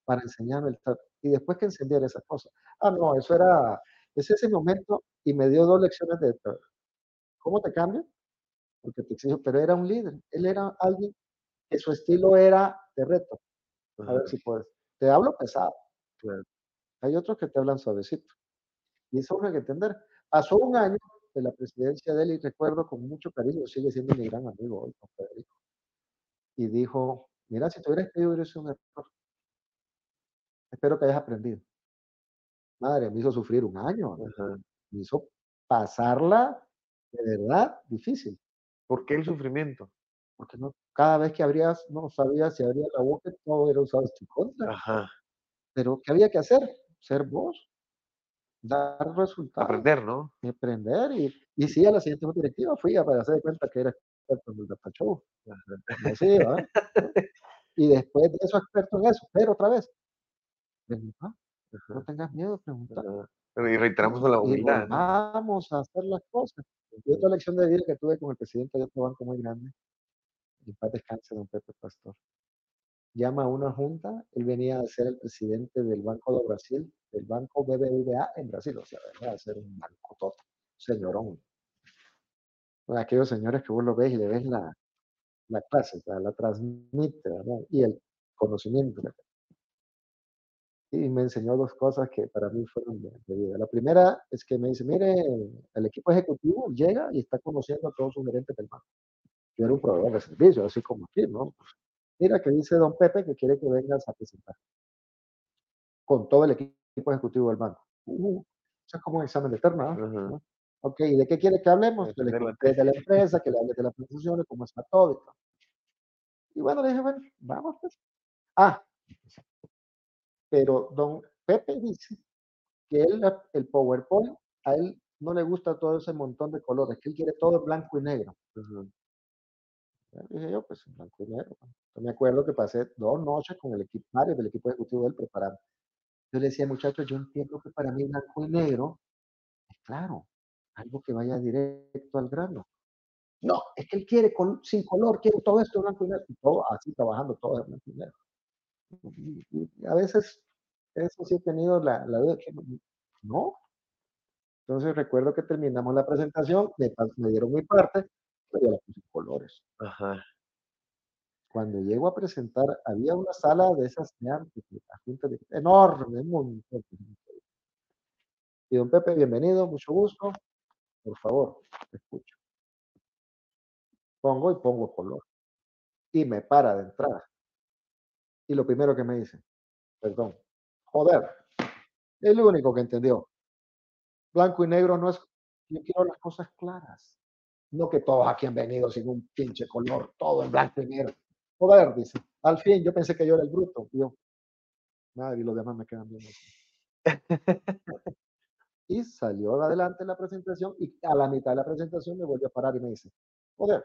para enseñarme el trato. Y después que encendiera esas cosas. Ah, no, eso era, es ese momento y me dio dos lecciones de ¿Cómo te cambia? Porque te exijo, pero era un líder. Él era alguien que su estilo era de reto. A ver si puedes. Te hablo pesado. Hay otros que te hablan suavecito. Y eso hay que entender. Pasó un año de la presidencia de él y recuerdo con mucho cariño, sigue siendo mi gran amigo hoy, con Federico y dijo, mira, si tú hubieras escrito hubiera sido un error. Espero que hayas aprendido. Madre, me hizo sufrir un año. Me hizo pasarla de verdad difícil. ¿Por qué el sufrimiento? Porque no, cada vez que abrías, no sabías si abría la boca, todo era usado en tu contra. Ajá. Pero, ¿qué había que hacer? Ser vos. Dar resultados. Aprender, ¿no? Aprender. Y, y sí, a la siguiente directiva fui a hacer de cuenta que era experto en el show. Así, Y después de eso, experto en eso, pero otra vez, no tengas miedo de preguntar. Y reiteramos la humildad. Vamos a hacer las cosas. Y otra lección de vida que tuve con el presidente de otro banco muy grande, y paz descanse, don Pepe Pastor. Llama a una junta, él venía a ser el presidente del Banco de Brasil, del Banco BBVA en Brasil, o sea, venía a ser un banco todo, señorón aquellos señores que vos lo ves y le ves la, la clase, la, la transmite, y el conocimiento. y me enseñó dos cosas que para mí fueron de, de vida. La primera es que me dice, mire, el equipo ejecutivo llega y está conociendo a todos sus gerentes del banco. Yo era un proveedor de servicios, así como aquí, ¿no? Pues, mira que dice don Pepe que quiere que vengas a presentar con todo el equipo ejecutivo del banco. Uh, eso es como un examen de terna, ¿no? Ajá. Ok, ¿y de qué quiere que hablemos? Que le la conté de la empresa, que le hable de las presentaciones, cómo está todo y todo. Y bueno, le dije, bueno, vamos pues. Ah, pero don Pepe dice que él, la- el PowerPoint, a él no le gusta todo ese montón de colores, que él quiere todo en blanco y negro. Ajá. Ya Dije yo, pues en blanco y negro. Yo me acuerdo que pasé dos noches con el equipo, varios del equipo ejecutivo de él preparando. Yo le decía, muchachos, yo entiendo que para mí blanco y negro es claro, algo que vaya directo al grano. No, es que él quiere col- sin color, quiere todo esto blanco y negro. Todo así trabajando, todo en blanco y negro. Y, y- a veces eso sí he tenido la, la duda que no. Entonces recuerdo que terminamos la presentación, me, me dieron mi parte, pero yo la puse en colores. Ajá. Cuando llego a presentar, había una sala de esas de antes, de enorme, un montón. Y don Pepe, bienvenido, mucho gusto. Por favor, te escucho. Pongo y pongo color. Y me para de entrada. Y lo primero que me dice, perdón, joder, el único que entendió. Blanco y negro no es, yo quiero las cosas claras. No que todos aquí han venido sin un pinche color, todo en blanco y negro. Joder, dice. Al fin, yo pensé que yo era el bruto. Yo, madre, y los demás me quedan así. Y salió adelante la presentación y a la mitad de la presentación me volvió a parar y me dice, joder,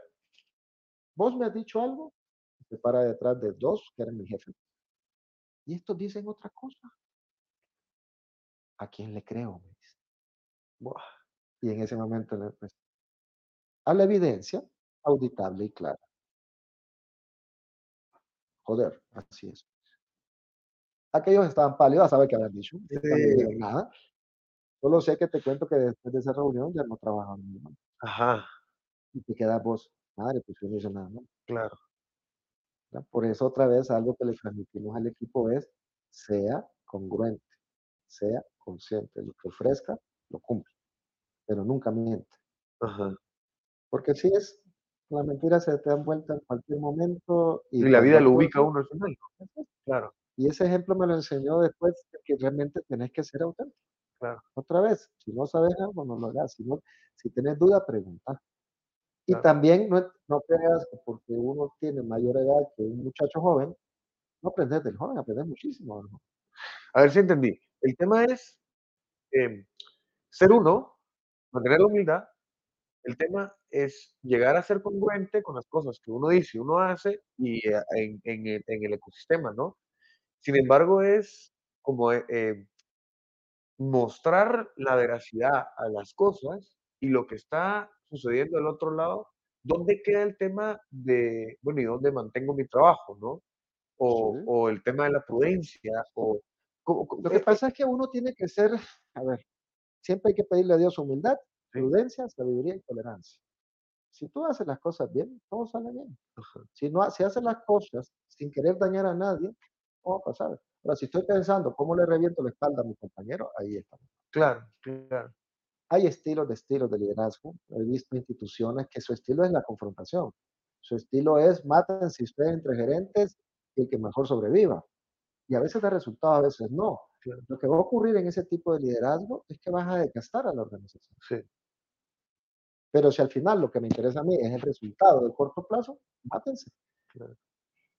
¿vos me has dicho algo? Se para detrás de dos que eran mi jefe. Y estos dicen otra cosa. ¿A quién le creo? Me dice. Buah. Y en ese momento le pues, a la evidencia auditable y clara. Joder, así es. Aquellos estaban pálidos a saber qué habían dicho. No Sí. dijeron nada. Solo sé que te cuento que después de esa reunión ya no trabajaban en mi. Ajá. Y te quedas vos, madre, pues yo no hice nada, ¿no? Claro. Por eso otra vez algo que le transmitimos al equipo es, sea congruente, sea consciente, lo que ofrezca, lo cumple, pero nunca miente. Ajá. Porque si es, las mentiras se te dan vuelta en cualquier momento. Y la vida lo ubica uno al final. Claro, Y ese ejemplo me lo enseñó después de que realmente tenés que ser auténtico. Claro. Otra vez, si no sabes algo, no lo hagas. Si, no, si tienes duda, pregunta. Y Claro. también no, no creas que porque uno tiene mayor edad que un muchacho joven, no aprendes del joven, aprendes muchísimo. joven. A ver si entendí. El tema es em, ser uno, mantener la humildad. El tema es llegar a ser congruente con las cosas que uno dice uno hace y eh, en, en el, en el ecosistema, ¿no? Sin embargo, es como eh, eh, mostrar la veracidad a las cosas y lo que está sucediendo del otro lado, ¿dónde queda el tema de, bueno, y dónde mantengo mi trabajo, ¿no? O, Sí. o el tema de la prudencia, o... ¿cómo- cómo- Lo eh, que eh, pasa es que uno tiene que ser, a ver, siempre hay que pedirle a Dios humildad, Sí. prudencia, sabiduría y tolerancia. Si tú haces las cosas bien, todo sale bien. Ajá. Si no, si haces las cosas sin querer dañar a nadie, ¿cómo va a pasar? Si estoy pensando cómo le reviento la espalda a mi compañero, ahí está. Claro, claro. Hay estilos de estilos de liderazgo. He visto instituciones que su estilo es la confrontación. Su estilo es mátense ustedes entre gerentes y el que mejor sobreviva. Y a veces da resultado, a veces no. Claro. Lo que va a ocurrir en ese tipo de liderazgo es que vas a desgastar a la organización. Sí, Pero si al final lo que me interesa a mí es el resultado de corto plazo, mátense. Claro.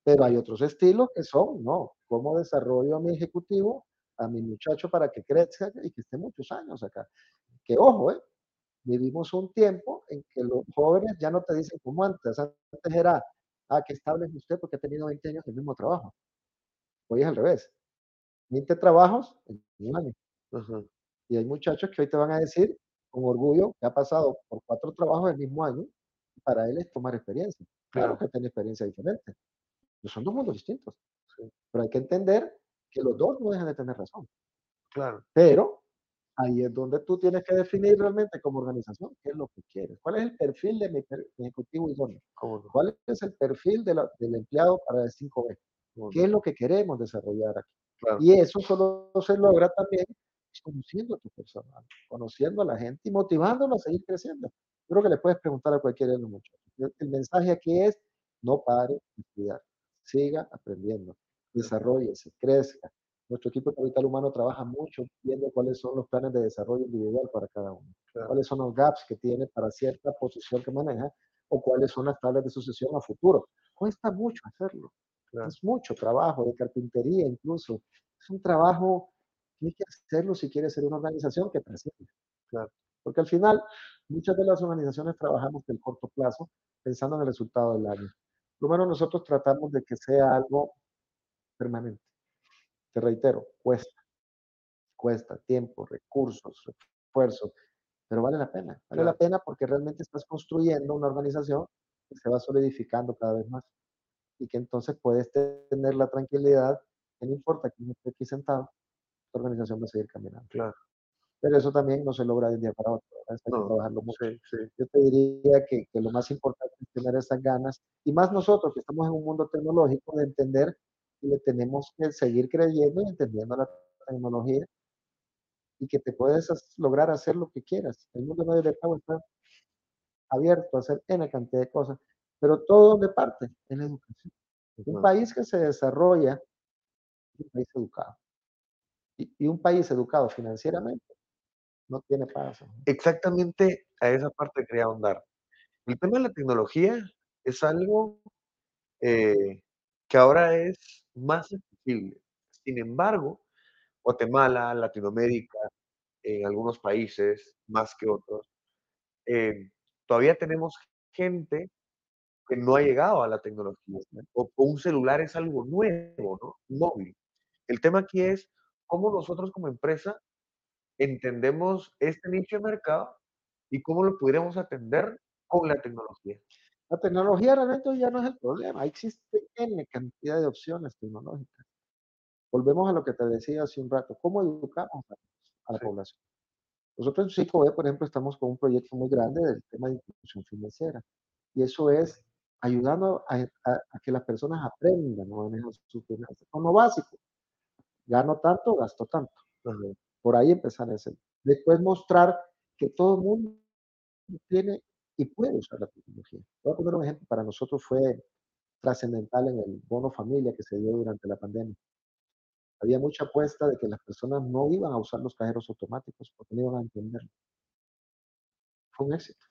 Pero hay otros estilos que son, no, cómo desarrollo a mi ejecutivo, a mi muchacho para que crezca y que esté muchos años acá. Que ojo, ¿eh? Vivimos un tiempo en que los jóvenes ya no te dicen como antes. Antes era, ah, que estable es usted porque ha tenido 20 años el mismo trabajo. Hoy es al revés. 20 trabajos en un año. Y hay muchachos que hoy te van a decir con orgullo que ha pasado por cuatro trabajos el mismo año. Para él es tomar experiencia. Claro Claro. que tiene experiencia diferente. Pero son dos mundos distintos. Sí. Pero hay que entender que los dos no dejan de tener razón. claro, Pero ahí es donde tú tienes que definir realmente como organización qué es lo que quieres. ¿Cuál es el perfil de mi, ejecutivo idóneo? ¿Cuál es el perfil de la- del empleado para el 5B? cómo ¿Qué es lo que queremos desarrollar aquí? claro, Y eso solo se logra también pues, conociendo a tu personal, conociendo a la gente y motivándolo a seguir creciendo. Creo que le puedes preguntar a cualquiera de los muchachos. El el mensaje aquí es, no pare de estudiar, siga aprendiendo, desarróllese, crezca. Nuestro equipo de capital humano trabaja mucho viendo cuáles son los planes de desarrollo individual para cada uno, claro, cuáles son los gaps que tiene para cierta posición que maneja o cuáles son las tablas de sucesión a futuro. Cuesta mucho hacerlo, claro, es mucho trabajo, de carpintería incluso. Es un trabajo que hay que hacerlo si quieres ser una organización que trascienda. claro, Porque al final, muchas de las organizaciones trabajamos del corto plazo, pensando en el resultado del año. Lo menos nosotros tratamos de que sea algo permanente. Te reitero, cuesta, cuesta tiempo, recursos, esfuerzo, pero vale la pena. Vale la pena porque realmente estás construyendo una organización que se va solidificando cada vez más y que entonces puedes tener la tranquilidad que no importa quién esté aquí sentado, la organización va a seguir caminando. claro. Pero eso también no se logra de un día para otro, No, trabajarlo mucho. sí, sí, Yo te diría que, que lo más importante es tener esas ganas, y más nosotros que estamos en un mundo tecnológico, de entender que le tenemos que seguir creyendo y entendiendo la tecnología y que te puedes lograr hacer lo que quieras. El mundo no de pago está abierto a hacer N cantidad de cosas, pero todo donde parte en la educación. Un país que se desarrolla es un país educado. Y, y un país educado financieramente no tiene paso. Exactamente a esa parte quería ahondar. El tema de la tecnología es algo, eh, que ahora es más accesible. Sin embargo, Guatemala, Latinoamérica, en algunos países más que otros, eh, todavía tenemos gente que no ha llegado a la tecnología, o o un celular es algo nuevo, ¿no? Móvil. El tema aquí es cómo nosotros como empresa entendemos este nicho de mercado y cómo lo pudiéramos atender con la tecnología. La tecnología realmente ya no es el problema, existe N cantidad de opciones tecnológicas. Volvemos a lo que te decía hace un rato, ¿cómo educamos a, la Sí, población? Nosotros en CICOE, por ejemplo, estamos con un proyecto muy grande del tema de inclusión financiera, y eso es ayudando a, a- a que las personas aprendan a manejar sus finanzas, con lo básico, gano tanto, gasto tanto, ajá, por ahí empezar a hacer. Después mostrar que todo el mundo tiene y puede usar la tecnología. Voy a poner un ejemplo, para nosotros fue trascendental en el bono familia que se dio durante la pandemia. Había mucha apuesta de que las personas no iban a usar los cajeros automáticos porque no iban a entenderlo. Fue un éxito.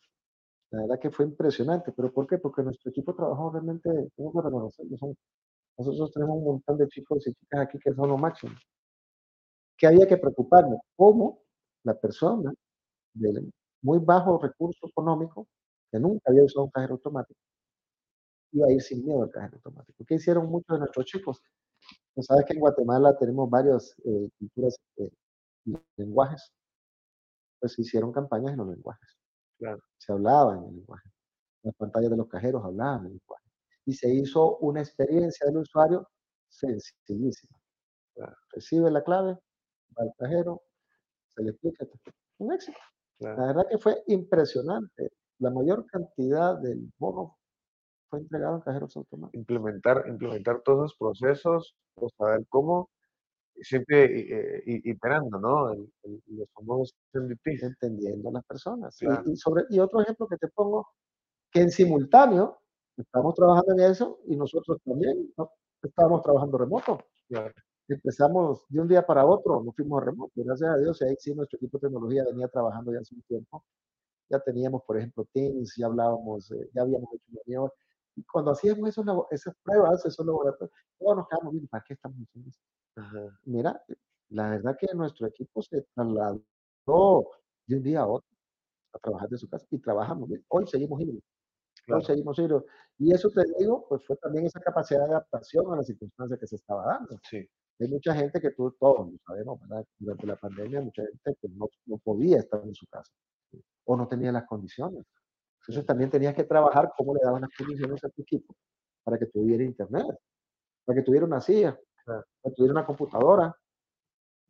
La verdad que fue impresionante. ¿Pero por qué? Porque nuestro equipo trabajó realmente, tengo que reconocerlo, nosotros tenemos un montón de chicos y chicas aquí que son lo máximo. ¿Qué había que preocuparnos? ¿Cómo la persona de muy bajo recurso económico, que nunca había usado un cajero automático, iba a ir sin miedo al cajero automático? ¿Qué hicieron muchos de nuestros chicos? Pues sabes que en Guatemala tenemos varias eh, culturas, eh, y lenguajes, pues se hicieron campañas en los lenguajes. claro, Se hablaba en el lenguaje. Las pantallas de los cajeros hablaban en el lenguaje. Y se hizo una experiencia del usuario sencillísima. claro, Recibe la clave, va al cajero, se le explica. Un éxito. La claro. verdad que fue impresionante. La mayor cantidad del bono fue entregado en cajeros automáticos, Implementar implementar todos esos procesos, o saber cómo, siempre, eh, i iterando, ¿no? El el los famosos entendiendo a las personas. Claro, Y, y sobre, y otro ejemplo que te pongo, que en simultáneo estamos trabajando en eso y nosotros también ¿no? estábamos trabajando remoto. claro, Empezamos de un día para otro, nos fuimos a remoto. Gracias a Dios, y ahí sí nuestro equipo de tecnología venía trabajando ya hace un tiempo. Ya teníamos, por ejemplo, Teams, ya hablábamos, eh, ya habíamos hecho reuniones. Y cuando hacíamos esos, esas pruebas, esos laboratorios, todos nos quedamos bien, ¿para qué estamos haciendo esto? ajá, Mira, la verdad que nuestro equipo se trasladó de un día a otro a trabajar de su casa y trabajamos bien. Hoy seguimos híbridos, hoy claro, seguimos híbridos. Y eso te digo, pues fue también esa capacidad de adaptación a las circunstancias que se estaba dando. sí, Hay mucha gente que tú, todos lo sabemos. Durante la pandemia, mucha gente que no, podía estar en su casa o no tenía las condiciones. Entonces sí, también tenías que trabajar cómo le daban las condiciones a tu equipo para que tuviera internet, para que tuviera una silla, para que tuviera una computadora.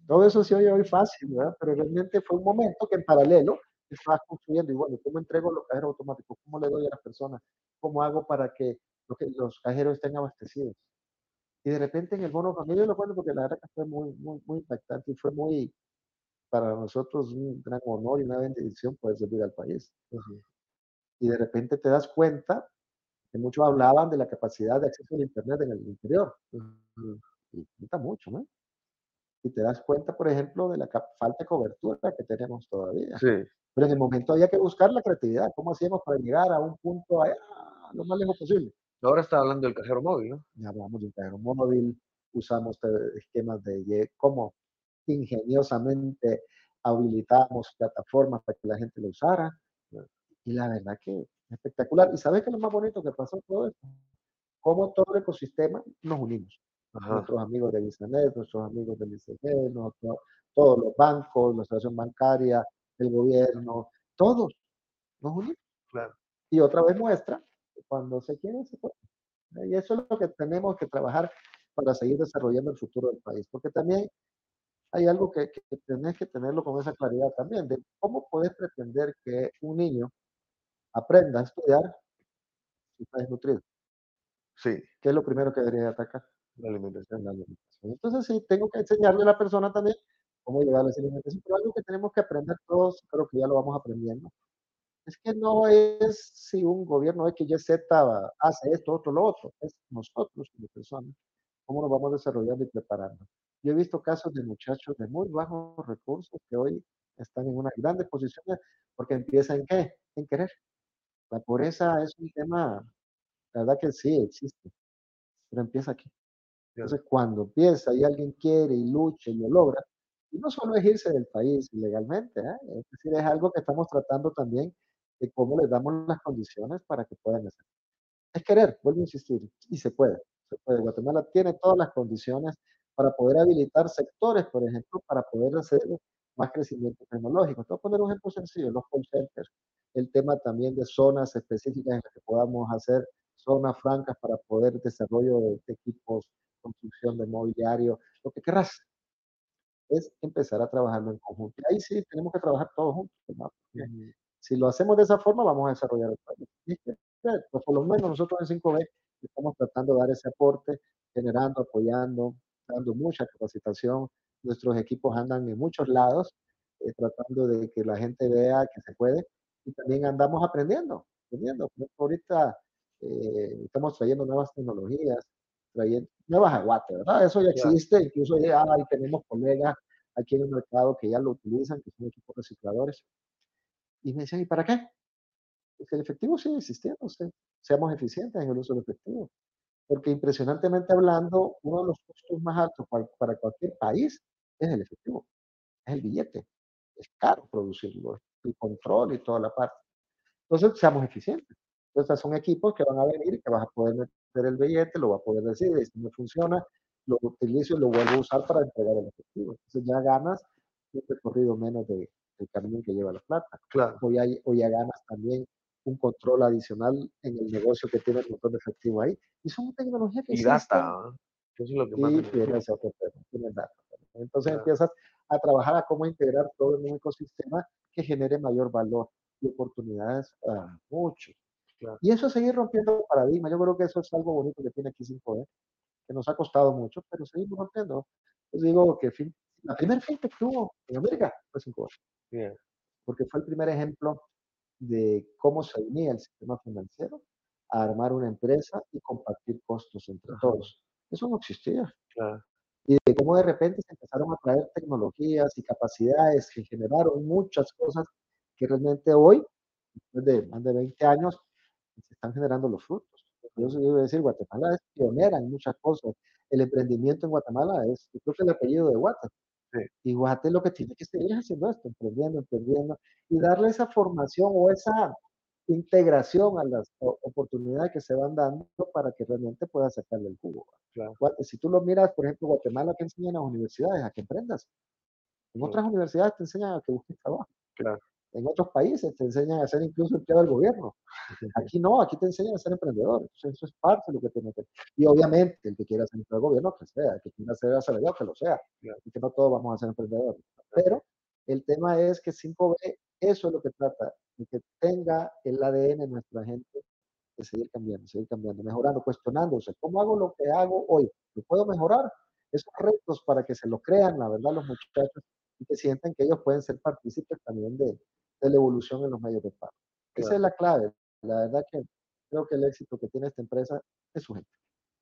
Todo eso se oye hoy fácil, ¿verdad? Pero realmente fue un momento que en paralelo estabas construyendo. Y bueno, ¿cómo entrego los cajeros automáticos? ¿Cómo le doy a las personas? ¿Cómo hago para que los cajeros estén abastecidos? Y de repente en el bono familia, lo cuento porque la verdad que fue muy, muy, muy impactante y fue muy, para nosotros, un gran honor y una bendición poder servir al país. Y de repente te das cuenta que muchos hablaban de la capacidad de acceso al Internet en el interior. Y falta mucho, ¿no? Y te das cuenta, por ejemplo, de la falta de cobertura que tenemos todavía. Sí, Pero en el momento había que buscar la creatividad. ¿Cómo hacíamos para llegar a un punto allá, lo más lejos posible? Ahora está hablando del cajero móvil, ¿no? Ya hablamos de un cajero móvil, usamos esquemas de cómo ingeniosamente habilitamos plataformas para que la gente lo usara. Y la verdad que espectacular. ¿Y sabes qué es lo más bonito que pasó todo esto? Cómo todo el ecosistema nos unimos. Ajá, Nuestros amigos de Bisanet, nuestros amigos del ICG, nosotros- todos los bancos, la asociación bancaria, el gobierno, todos nos unimos. claro. Y otra vez muestra cuando se quiere, se puede. Y eso es lo que tenemos que trabajar para seguir desarrollando el futuro del país. Porque también hay algo que, que tenés que tenerlo con esa claridad también, de cómo puedes pretender que un niño aprenda a estudiar si está desnutrido. Sí, ¿Qué es lo primero que debería atacar? la alimentación. En la alimentación. Entonces sí, tengo que enseñarle a la persona también cómo llevar esa alimentación. Pero algo que tenemos que aprender todos, creo que ya lo vamos aprendiendo, es que no es si un gobierno X, Y, Z hace esto, otro, lo otro, es nosotros como personas, cómo nos vamos desarrollando y preparando. Yo he visto casos de muchachos de muy bajos recursos que hoy están en unas grandes posiciones porque empiezan en qué? En querer. La pobreza es un tema, la verdad que sí existe, pero empieza aquí. Entonces, cuando empieza y alguien quiere y lucha y lo logra, y no solo es irse del país ilegalmente, ¿eh? es decir, es algo que estamos tratando también de cómo les damos las condiciones para que puedan hacer. Es querer, vuelvo a insistir, y se puede, se puede. Guatemala tiene todas las condiciones para poder habilitar sectores, por ejemplo, para poder hacer más crecimiento tecnológico. Te voy a poner un ejemplo sencillo, los call centers, el tema también de zonas específicas en las que podamos hacer zonas francas para poder desarrollo de equipos, construcción de mobiliario, lo que querrás, es empezar a trabajarlo en conjunto. Ahí sí tenemos que trabajar todos juntos, ¿no? Porque. Si lo hacemos de esa forma, vamos a desarrollar el país. Eh, pues por lo menos nosotros en 5B estamos tratando de dar ese aporte, generando, apoyando, dando mucha capacitación. Nuestros equipos andan en muchos lados, eh, tratando de que la gente vea que se puede. Y también andamos aprendiendo, aprendiendo. Ahorita eh, estamos trayendo nuevas tecnologías, trayendo nuevas aguates, ¿verdad? Eso ya existe, incluso ya hay, tenemos colegas aquí en el mercado que ya lo utilizan, que son equipos recicladores. Y me decían, ¿y para qué? Porque el efectivo sigue existiendo, o sea, seamos eficientes en el uso del efectivo. Porque impresionantemente hablando, uno de los costos más altos para, cualquier país es el efectivo, es el billete. Es caro producirlo, el control y toda la parte. Entonces, seamos eficientes. Entonces, son equipos que van a venir que vas a poder meter el billete, lo va a poder decir, si no funciona, lo utilizo y lo vuelvo a usar para entregar el efectivo. Entonces, ya ganas un recorrido menos de, del camino que lleva la plata. Claro. O ya, o ya ganas también un control adicional en el negocio que tiene el montón de efectivo ahí. Y son tecnologías que Y data, ¿no? Eso es lo que más y me tiene preocupa. ese otro tema, tiene data. Entonces Claro. empiezas a trabajar a cómo integrar todo en un ecosistema que genere mayor valor y oportunidades a muchos. Claro. Y eso es seguir rompiendo paradigmas. Yo creo que eso es algo bonito que tiene aquí 5E, que nos ha costado mucho, pero seguimos rompiendo. Yo digo que fin- la primera fintech que hubo en América fue 5E, Bien. porque fue el primer ejemplo de cómo se unía el sistema financiero a armar una empresa y compartir costos entre Ajá. todos. Eso no existía Claro. y de cómo de repente se empezaron a traer tecnologías y capacidades que generaron muchas cosas que realmente hoy, después de más de 20 años, se están generando los frutos. Por eso yo decir, Guatemala es pionera en muchas cosas. El emprendimiento en Guatemala es, yo creo que el apellido de Guate. Sí. Y Guate lo que tiene que seguir es haciendo esto, emprendiendo, emprendiendo, y darle esa formación o esa integración a las oportunidades que se van dando para que realmente pueda sacarle el jugo. Claro. Si tú lo miras, por ejemplo, Guatemala que enseñan en las universidades a que emprendas. En otras universidades te enseñan a que busques trabajo. Claro. En otros países te enseñan a ser incluso empleado del gobierno. Aquí no, aquí te enseñan a ser emprendedor. Entonces, eso es parte de lo que tiene que Y obviamente, el que quiera ser empleado del gobierno, que sea. El que quiera ser asalariado, que lo sea. Y que no todos vamos a ser emprendedores. Pero el tema es que 5B, eso es lo que trata, de que tenga el ADN nuestra gente de seguir cambiando, seguir cambiando, mejorando, cuestionándose. ¿Cómo hago lo que hago hoy? ¿Lo puedo mejorar? Esos retos para que se lo crean, la verdad, los muchachos y que sientan que ellos pueden ser partícipes también de, de la evolución en los medios de pago. Esa es la clave. La verdad que creo que el éxito que tiene esta empresa es su gente.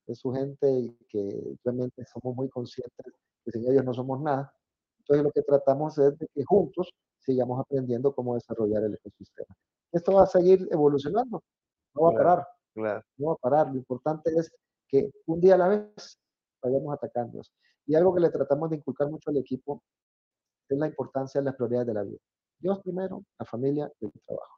Es su gente y que realmente somos muy conscientes que sin ellos no somos nada. Entonces lo que tratamos es de que juntos sigamos aprendiendo cómo desarrollar el ecosistema. Esto va a seguir evolucionando, no va a parar, Claro, no va a parar. Lo importante es que un día a la vez vayamos atacando. Y algo que le tratamos de inculcar mucho al equipo es la importancia de las prioridades de la vida. Dios primero, la familia y el trabajo.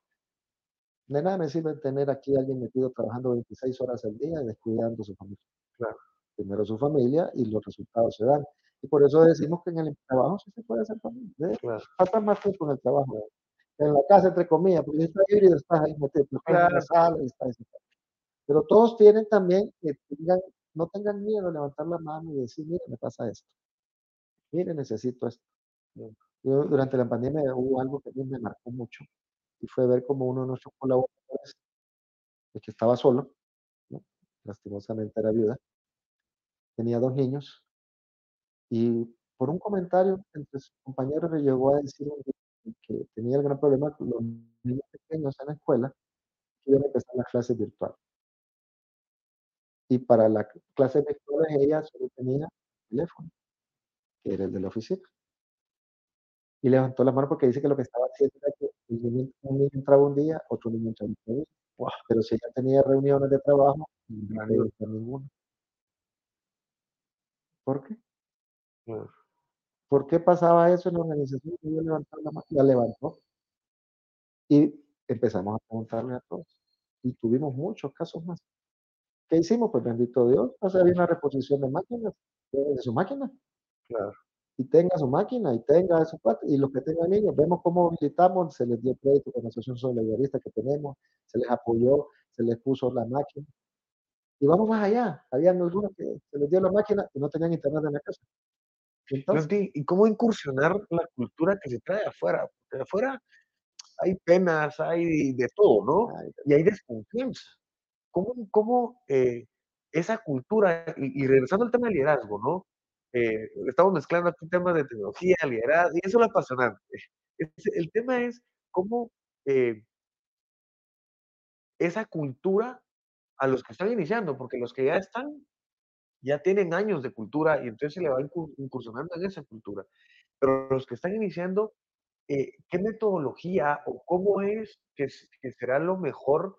De nada me sirve tener aquí a alguien metido trabajando 26 horas al día y descuidando su familia. Claro. Primero su familia y los resultados se dan. Y por eso decimos que en el trabajo sí se puede hacer familia. ¿eh? claro. Más tiempo en el trabajo. En la casa, entre comillas, porque está híbrido, estás ahí metido. pero estás en la Claro. sala estás ahí. Pero todos tienen también que tengan, no tengan miedo de levantar la mano y decir, mire, me pasa esto. Mire, necesito esto. Yo, durante la pandemia hubo algo que a mí me marcó mucho y fue ver como uno de nuestros colaboradores, que estaba solo, ¿no? lastimosamente era viuda, tenía dos niños y por un comentario entre sus compañeros le llegó a decir que tenía el gran problema con los niños pequeños en la escuela que iban a empezar las clases virtuales. Y para las clases virtuales ella solo tenía teléfono, que era el de la oficina. Y levantó la mano porque dice que lo que estaba haciendo era que niño- un niño entraba un día, otro niño entraba otro día. Pero si ella tenía reuniones de trabajo, no entrar ninguna. ¿Por qué? ¿Por qué pasaba eso en la organización? Y yo levantaba la mano, la levantó. Y empezamos a preguntarle a todos. Y tuvimos muchos casos más. ¿Qué hicimos? Pues bendito Dios, o sea, había una reposición de máquinas, de su máquina. Claro. Y tenga su máquina y tenga su cuate, y los que tengan niños, vemos cómo habilitamos, se les dio crédito con la asociación solidarista que tenemos, se les apoyó, se les puso la máquina. Y vamos más allá, habían algunos que se les dio la máquina y no tenían internet en la casa. Entonces, ¿y cómo incursionar la cultura que se trae afuera? Porque afuera hay penas, hay de todo, ¿no? Y hay desconfianza. ¿Cómo, cómo eh, esa cultura, y, y regresando al tema del liderazgo, ¿no? Eh, estamos mezclando aquí temas de tecnología, liderazgo, y eso es lo apasionante. Es- el tema es cómo eh, esa cultura a los que están iniciando, porque los que ya están, ya tienen años de cultura y entonces se le va incur- incursionando en esa cultura. Pero los que están iniciando, eh, ¿qué metodología o cómo es que, será lo mejor?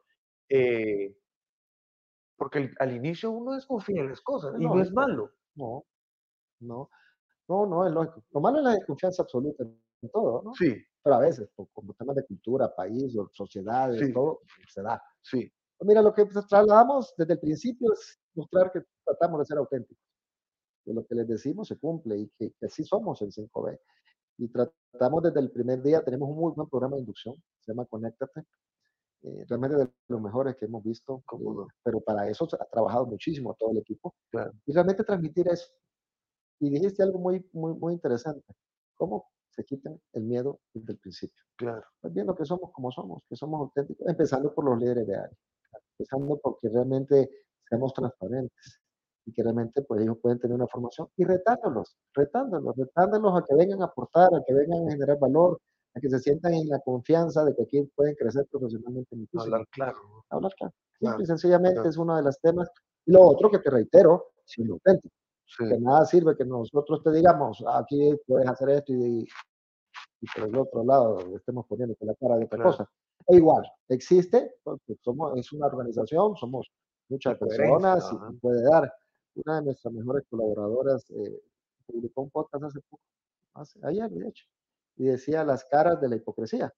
eh, porque el- al inicio uno desconfía de las cosas y no es malo. no, no, no, no, es lógico. Lo malo es la desconfianza absoluta en todo, ¿no? Sí, Pero a veces, por, como temas de cultura, país, o sociedades, Sí. todo, se da. sí, Pues Mira, lo que pues, trasladamos desde el principio es mostrar que tratamos de ser auténticos. Que lo que les decimos se cumple y que, que así somos en 5B. Y tratamos desde el primer día, tenemos un muy buen programa de inducción, se llama Conéctate. eh, realmente de los mejores que hemos visto, eh, pero para eso ha trabajado muchísimo todo el equipo. Claro. Y realmente transmitir eso. Y dijiste algo muy, muy, muy interesante. ¿Cómo se quitan el miedo desde el principio? claro, pues viendo que somos como somos, que somos auténticos, empezando por los líderes de área, empezando porque realmente seamos transparentes y que realmente pues ellos pueden tener una formación y retándolos, retándolos, retándolos a que vengan a aportar, a que vengan a generar valor, a que se sientan en la confianza de que aquí pueden crecer profesionalmente muchísimo. hablar claro. Hablar claro. Claro, Simple y sencillamente claro. es uno de los temas. Y lo otro que te reitero, siendo auténtico Sí, que nada sirve que nosotros te digamos, aquí puedes hacer esto y, y por el otro lado estemos poniéndote la cara de otra Claro. cosa. E igual, existe, porque somos, es una organización, somos muchas personas y ajá. puede dar. Una de nuestras mejores colaboradoras eh, publicó un podcast hace poco, hace- ayer de hecho, y decía las caras de la hipocresía.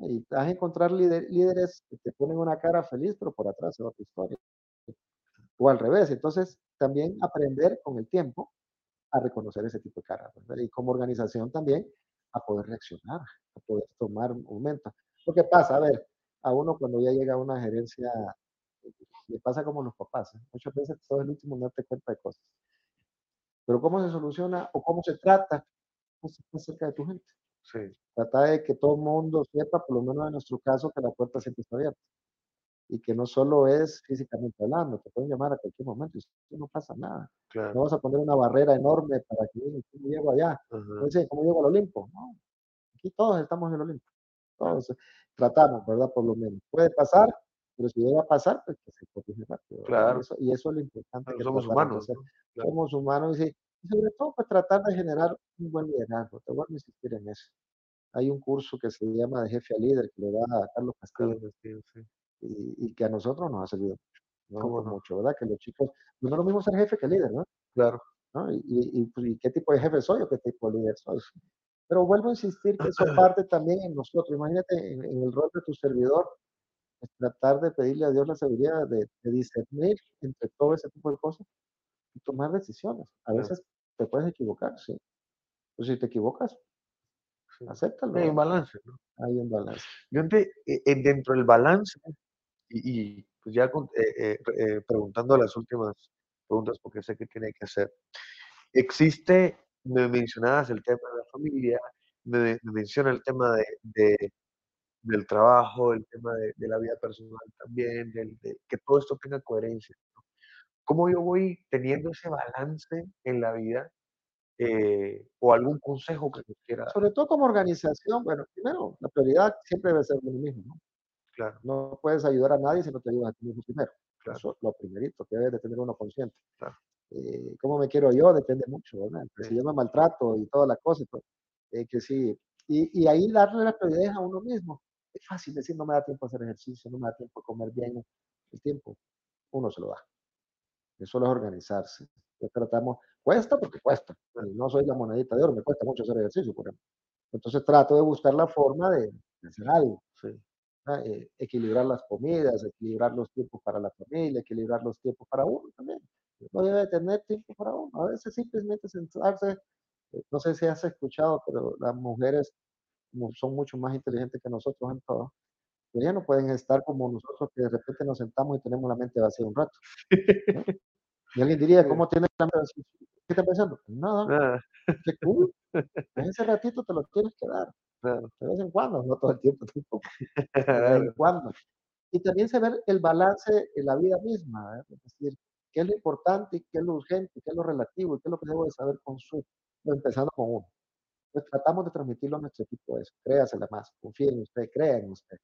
Y vas a encontrar líder- líderes que te ponen una cara feliz, pero por atrás es otra historia. O al revés. Entonces, también aprender con el tiempo a reconocer ese tipo de caras. ¿verdad? Y como organización también a poder reaccionar, a poder tomar un momento. Lo que pasa, a ver, a uno cuando ya llega a una gerencia, eh, le pasa como a los papás. ¿eh? Muchas veces todo el último no darte cuenta de cosas. Pero cómo se soluciona o cómo se trata, pues está cerca de tu gente. sí, Trata de que todo el mundo sepa, por lo menos en nuestro caso, que la puerta siempre está abierta. Y que no solo es físicamente hablando, te pueden llamar a cualquier momento y no pasa nada. No vas a poner una barrera enorme para que ¿cómo llego allá? Entonces, ¿cómo llego al Olimpo? No, aquí todos estamos en el Olimpo. Todos tratamos, ¿verdad? Por lo menos. Puede pasar, pero si llega a pasar, pues que se corrige rápido. Claro. Y eso, es lo importante. que somos humanos. Somos humanos y, sobre todo pues tratar de generar un buen liderazgo. Te voy a insistir en eso. Hay un curso que se llama de jefe a líder que le da a Carlos Castillo. Y, que a nosotros nos ha servido mucho. mucho, ¿verdad? Que los chicos, no es lo mismo ser jefe que líder, ¿no? Claro. Y, pues, y, qué tipo de jefe soy o qué tipo de líder soy. Pero vuelvo a insistir que eso parte también en nosotros. Imagínate en, el rol de tu servidor, es tratar de pedirle a Dios la sabiduría de, discernir entre todo ese tipo de cosas y tomar decisiones. A veces te puedes equivocar, sí. Pues si te equivocas, acéptalo. Hay un balance, ¿no? Hay un balance. Yo eh, dentro del balance, y, pues ya eh, eh, preguntando las últimas preguntas, porque sé que tiene que hacer, existe, me mencionabas el tema de la familia, me, menciona el tema de, del trabajo, el tema de, la vida personal también, de, que todo esto tenga coherencia. ¿Cómo yo voy teniendo ese balance en la vida? Eh, o algún consejo que quiera. Sobre todo como organización, bueno, primero, la prioridad siempre debe ser uno mismo, ¿no? Claro. No puedes ayudar a nadie si no te ayudas a ti mismo primero. Claro. Eso es lo primerito que debe de tener uno consciente. Claro. Eh, ¿Cómo me quiero yo? Depende mucho, ¿verdad? Si yo me maltrato y toda la cosa, pues, eh, que sí. Y, y, ahí darle la prioridad a uno mismo. Es fácil decir, no me da tiempo a hacer ejercicio, no me da tiempo a comer bien. El tiempo, uno se lo da. Eso es organizarse. tratamos, cuesta porque cuesta. No soy la monedita de oro, me cuesta mucho hacer ejercicio, por ejemplo. Entonces trato de buscar la forma de, hacer algo. Eh, equilibrar las comidas, equilibrar los tiempos para la familia, equilibrar los tiempos para uno también. No debe tener tiempo para uno. A veces simplemente sentarse, eh, no sé si has escuchado, pero las mujeres son mucho más inteligentes que nosotros en todo. Pero ya no pueden estar como nosotros que de repente nos sentamos y tenemos la mente vacía un rato. Y alguien diría, ¿cómo tienes la mente vacía? ¿Qué estás pensando? Nada. Qué cool. ese ratito te lo tienes que dar. De vez en cuando, no todo el tiempo tampoco. De vez en cuando. Y también saber el balance en la vida misma, ¿eh? es decir, qué es lo importante, qué es lo urgente, qué es lo relativo, y qué es lo que debo de saber con su, empezando con uno. Pues tratamos de transmitirlo a nuestro equipo eso, créasela más, confíe en usted, crea en usted.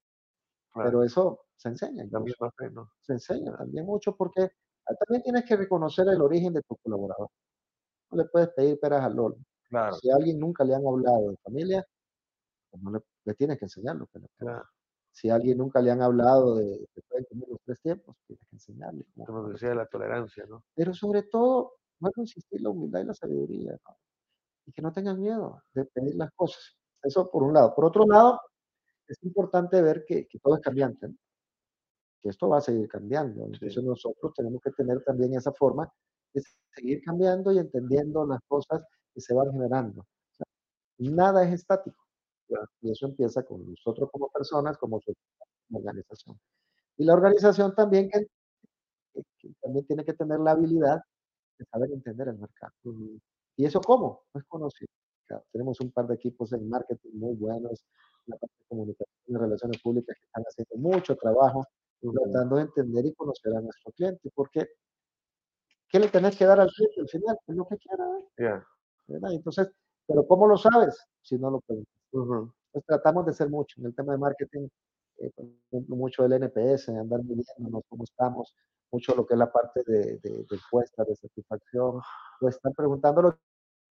Pero eso se enseña. Se enseña también mucho porque también tienes que reconocer el origen de tu colaborador. No le puedes pedir peras al lolo. Claro. Si a alguien nunca le han hablado de familia, pues no le, tienes que enseñarlo. claro. Si a alguien nunca le han hablado de que pueden comer los tres tiempos, tienes que enseñarle. Como decía, la tolerancia, ¿no? Pero sobre todo, a insistir, la humildad y la sabiduría, ¿no? Y que no tengan miedo de pedir las cosas. Eso por un lado. Por otro lado, es importante ver que, que todo es cambiante, ¿no? que esto va a seguir cambiando. Entonces nosotros tenemos que tener también esa forma de seguir cambiando y entendiendo las cosas que se van generando. nada es estático. Y eso empieza con nosotros como personas, como organización. Y la organización también que, también tiene que tener la habilidad de saber entender el mercado. ¿Y eso cómo? Pues conocido. Tenemos un par de equipos en marketing muy buenos, la parte de comunicación y relaciones públicas que están haciendo mucho trabajo tratando de entender y conocer a nuestro cliente, porque ¿qué le tenés que dar al cliente al final? Es lo que quiera. Entonces, pero ¿cómo lo sabes? Si no lo preguntas. Pues tratamos de ser mucho en el tema de marketing, eh, mucho del NPS, andar midiéndonos cómo estamos, mucho lo que es la parte de, de, de encuesta, de satisfacción, pues están preguntando los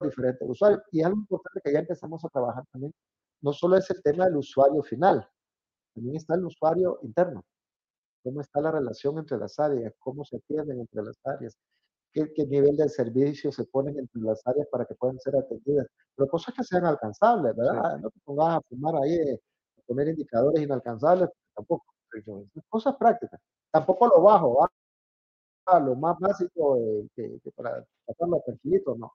diferentes usuarios. Y algo importante que ya empezamos a trabajar también, no solo es el tema del usuario final, también está el usuario interno cómo está la relación entre las áreas, cómo se atienden entre las áreas, qué, nivel de servicio se ponen entre las áreas para que puedan ser atendidas, pero cosas que sean alcanzables, ¿verdad? No te pongas a fumar ahí, eh, a poner indicadores inalcanzables, tampoco. Cosas prácticas. Tampoco lo bajo, a lo más básico eh, que, para tratarlo tranquilito, no.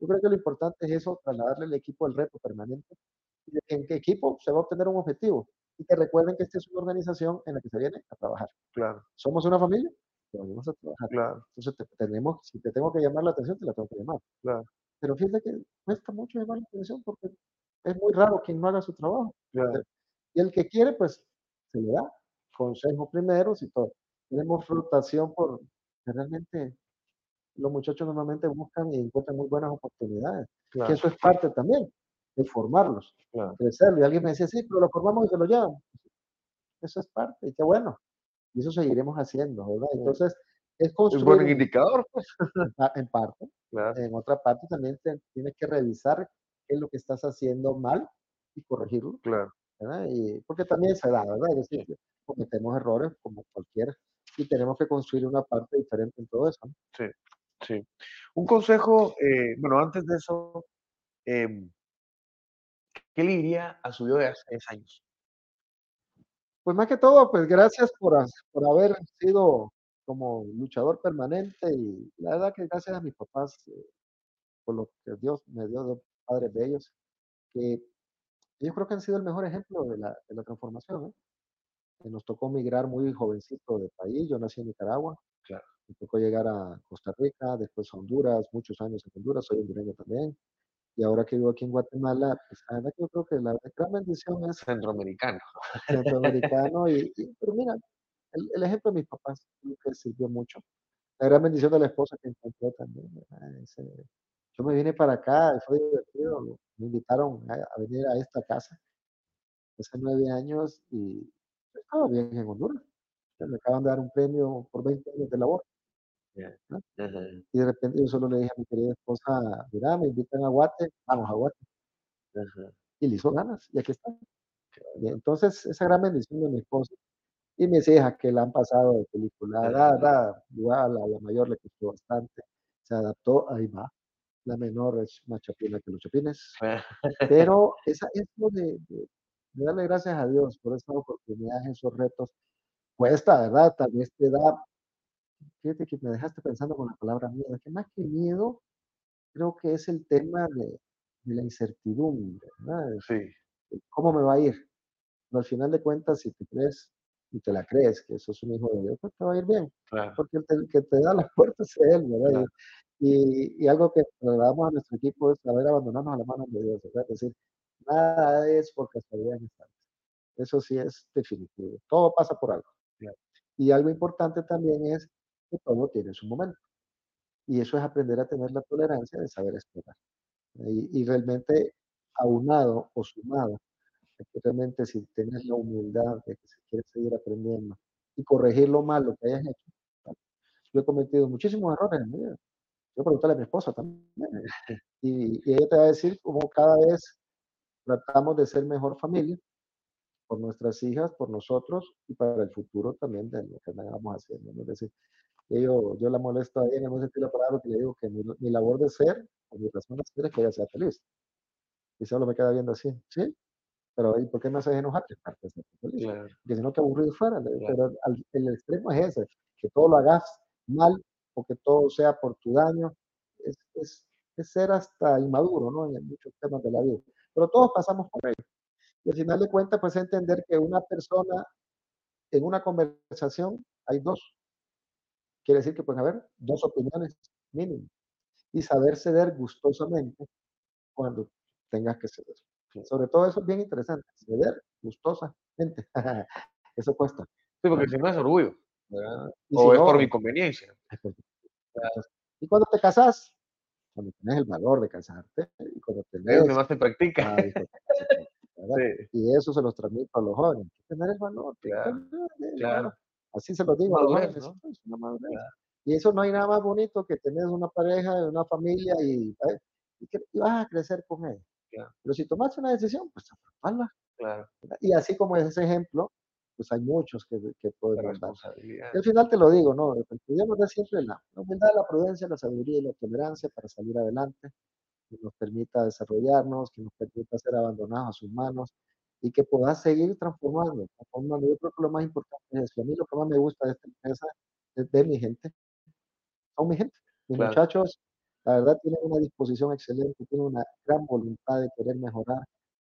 Yo creo que lo importante es eso, trasladarle al equipo el reto permanente. ¿En qué equipo se va a obtener un objetivo? y que recuerden que esta es una organización en la que se viene a trabajar. Claro. Somos una familia, pero venimos a trabajar. Claro. Entonces, tenemos, si te tengo que llamar la atención, te la tengo que llamar. Claro. Pero fíjate que cuesta mucho llamar la atención porque es muy raro quien no haga su trabajo. Claro. Y el que quiere, pues, se le da. consejo primero, si todo. Tenemos rotación por realmente los muchachos normalmente buscan y encuentran muy buenas oportunidades, que eso es parte también de formarlos, claro. crecerlo. Y alguien me decía, sí, pero lo formamos y se lo llevan. Eso es parte, y qué bueno. Y eso seguiremos haciendo, ¿verdad? Entonces, es Es construir buen un- indicador, pues. en pa- en parte. Claro, En otra parte también te- tienes que revisar qué es lo que estás haciendo mal y corregirlo, claro. ¿verdad? Y, porque también se da, ¿verdad? Es decir, Sí. cometemos errores como cualquiera y tenemos que construir una parte diferente en todo eso. ¿no? Sí, sí. Un consejo, eh, bueno, antes de eso, em, ¿qué le diría a su yo de hace 10 años? Pues más que todo, pues gracias por, por haber sido como luchador permanente y la verdad que gracias a mis papás eh, por lo que Dios me dio de padres bellos, que ellos creo que han sido el mejor ejemplo de la, de la transformación. ¿eh? Que Nos tocó migrar muy jovencito de país, yo nací en Nicaragua, Claro. me tocó llegar a Costa Rica, después a Honduras, muchos años en Honduras, soy hondureño también, y ahora que vivo aquí en Guatemala, pues la verdad que yo creo que la gran bendición es Centroamericano. centroamericano y, y- pero mira, el, el ejemplo de mis papás creo que sirvió mucho. La gran bendición de la esposa que encontré también. Ese- yo me vine para acá, fue divertido, me invitaron a, a venir a esta casa hace nueve años y yo estaba bien en Honduras. Me acaban de dar un premio por 20 años de labor. Ya. ¿no? Ajá, Y de repente yo solo le dije a mi querida esposa, mira, me invitan a Guate, vamos a Guate. Y le hizo ganas, y aquí está. Y entonces, esa gran bendición de mi esposa y mis hijas que la han pasado de película, da, da, igual a la mayor le costó bastante, se adaptó, ahí va. La menor es más chapina que los chapines. Pero esa, eso de, de- de darle gracias a Dios por estas oportunidades, esos retos, cuesta, ¿verdad? Vez te da, fíjate que me dejaste pensando con la palabra miedo, que más que miedo, creo que es el tema de, de la incertidumbre, ¿verdad? Sí, ¿Cómo me va a ir? Pero al final de cuentas, si te crees y te la crees que sos un hijo de Dios, pues te va a ir bien, claro, porque el, el que te da las puertas es Él, ¿verdad? claro. Y, y algo que le damos a nuestro equipo es saber abandonarnos a las manos de Dios, ¿verdad? Es decir, nada es por casualidad en vida. Eso sí es definitivo. Todo pasa por algo. Claro. Y algo importante también es que todo tiene su momento. Y eso es aprender a tener la tolerancia de saber esperar. Y, y realmente aunado o sumado, realmente si tienes la humildad de que se quiere seguir aprendiendo y corregir lo malo que hayas hecho. ¿no? Yo he cometido muchísimos errores en mi vida. Yo preguntarle a mi esposa también. Y, y ella te va a decir cómo cada vez tratamos de ser mejor familia por nuestras hijas, por nosotros y para el futuro también de lo que vamos haciendo. ¿no? Es decir, yo, yo la molesto a ella en el buen sentido de la palabra que le digo que mi, mi labor de ser, o mi razón de ser es que ella sea feliz. Y solo me queda viendo así, ¿sí? Pero ¿y por qué me haces enojar? Que. Claro, Porque si no, qué aburrido fuera. Claro. Pero al- el extremo es ese, que todo lo hagas mal o que todo sea por tu daño. Es, es, es ser hasta inmaduro, ¿no? En muchos temas de la vida. Pero todos pasamos por ello. Y al final de cuentas, pues entender que una persona en una conversación hay dos. Quiere decir que pueden haber dos opiniones mínimo. Y saber ceder gustosamente cuando tengas que ceder. Sobre todo eso es bien interesante, ceder gustosamente. Eso cuesta. Sí, porque si no es orgullo, O si es no, por mi conveniencia. Y cuando te casas, cuando tienes el valor de casarte, y cuando tenés más se practica. Sí, Y eso se los transmito a los jóvenes. Tener el valor. Claro, claro. Así se los digo a los. ¿no? Es una madurez. Y eso no hay nada más bonito que tener una pareja, una familia y, ¿eh? y, que, y vas a crecer con ella. Claro. Pero si tomaste una decisión, pues hazla. claro, Y así como es ese ejemplo, pues hay muchos que, que podemos dar. Y al final te lo digo, ¿no? Da siempre la, la humildad, la prudencia, la sabiduría y la tolerancia para salir adelante, que nos permita desarrollarnos, que nos permita ser abandonados a sus manos y que puedas seguir transformando, transformando. Yo creo que lo más importante es eso. A mí lo que más me gusta de esta empresa es de mi gente. Son mi gente. Mis Claro. muchachos, la verdad, tienen una disposición excelente, tienen una gran voluntad de querer mejorar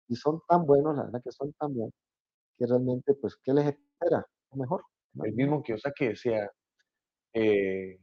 y son tan buenos, la verdad que son tan buenos, que realmente, pues, ¿qué les espera? Lo mejor. ¿no? El mismo Kiyosaki decía, eh,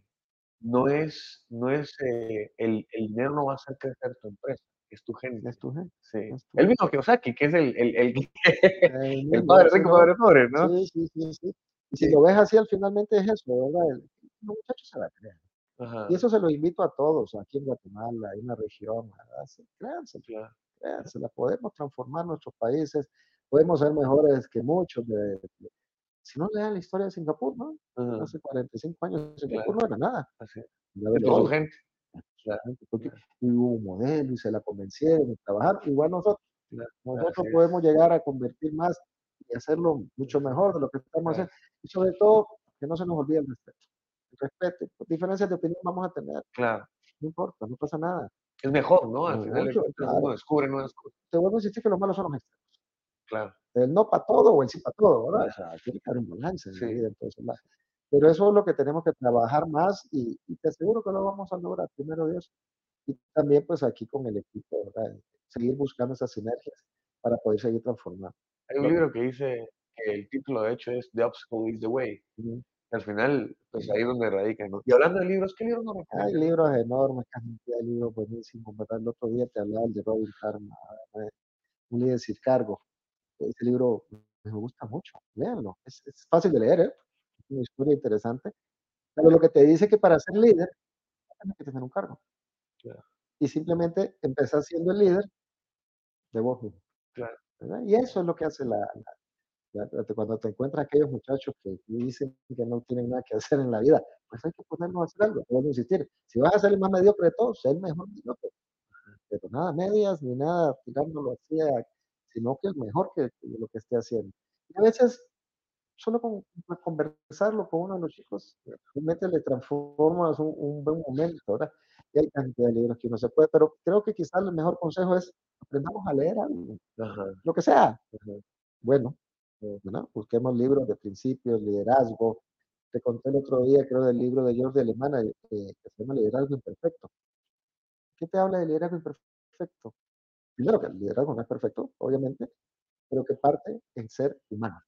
no es, no es eh, el, el dinero no va a hacer crecer tu empresa, es tu gente. es tu gente. Sí. es tu El mismo Kiyosaki, que es el, el, el, padre rico, padre pobre, ¿no? Sí, sí, sí, sí. Y si lo ves así, al finalmente es eso, ¿verdad? Los muchachos se la creen. Ajá, Y eso se lo invito a todos, aquí en Guatemala, en la región, ¿verdad? Sí, créansela, claro, créansela. Podemos transformar nuestros países, podemos ser mejores que muchos. De, de- si no lean la historia de Singapur, ¿no? ajá, Hace 45 años Singapur Claro. no era nada. así. Es por su gente. Claro, porque hubo un modelo y se la convencieron de trabajar. Igual nosotros, nosotros podemos llegar a convertir más y hacerlo mucho mejor de lo que estamos haciendo. Y sobre todo, que no se nos olvide el respeto. El respeto, diferencias de opinión vamos a tener, Claro. no importa, no pasa nada. Es mejor, ¿no? Al No, final mucho, claro. uno descubre nuevas cosas. Te vuelvo a insistir que lo malo son los extremos. Claro, El no para todo o el sí para todo, ¿verdad? O sea, tiene que haber un balance en la Sí. vida, entonces. la- Pero eso es lo que tenemos que trabajar más y, y te aseguro que lo vamos a lograr, primero Dios. Y también, pues aquí con el equipo, ¿verdad? Seguir buscando esas sinergias para poder seguir transformando. hay un libro que dice que el título de hecho es The Obstacle is the Way. Ujú. Al final, pues ahí es donde radica, ¿no? Y hablando de libros, ¿qué libros nos Hay recomiendas? libros enormes, cantidad de libros buenísimos, ¿verdad? El otro día te hablaba el de Robin ¿verdad? un líder sin cargo. Ese libro me gusta mucho, léanlo. Es, es fácil de leer, ¿eh? Es una historia interesante. Pero lo que te dice que para ser líder, tienes que tener un cargo. Claro. Y simplemente empezar siendo el líder de vos mismo. Claro. Y eso es lo que hace la, la- la- cuando te encuentras aquellos muchachos que dicen que no tienen nada que hacer en la vida, pues hay que ponernos a hacer algo, vuelvo a insistir. Si vas a ser el más mediocre de todos, sé el mejor mediocre. Pero nada medias ni nada tirándolo así, sino que el mejor que, que lo que esté haciendo. Y a veces, solo con, con conversarlo con uno de los chicos, realmente le transformas un, un buen momento, ¿verdad? Y hay cantidad de libros que uno se puede, pero creo que quizás el mejor consejo es aprendamos a leer algo, Ajá, lo que sea. ajá. Bueno, busquemos libros de principios, liderazgo. Te conté el otro día, creo, del libro de George de Alemana, eh, que se llama Liderazgo Imperfecto. ¿Qué te habla de liderazgo imperfecto? Primero, que el liderazgo no es perfecto, obviamente, pero que parte en ser humano.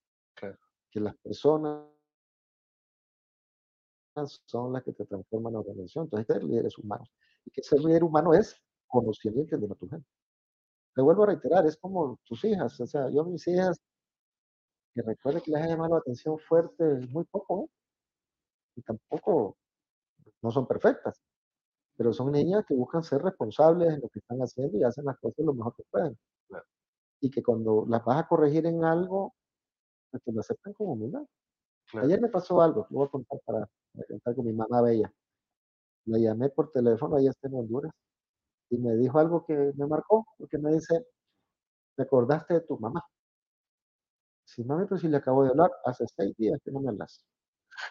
Que las personas son las que te transforman la organización. Entonces, ser líderes humanos. Y que ser líder humano es conocer y entender a tu gente. Te vuelvo a reiterar, es como tus hijas. O sea, yo a mis hijas, que recuerde que les ha llamado la atención fuerte muy poco, ¿eh? y tampoco no son perfectas, pero son niñas que buscan ser responsables en lo que están haciendo y hacen las cosas lo mejor que pueden. Claro. Y que cuando las vas a corregir en algo, que lo acepten con humildad. Claro. Ayer me pasó algo, lo voy a contar para, para contar con mi mamá bella. La llamé por teléfono, ella está en Honduras, y me dijo algo que me marcó, porque me dice, ¿te acordaste de tu mamá? Sí, mami, pues si le acabo de hablar, hace seis días que no me hablas.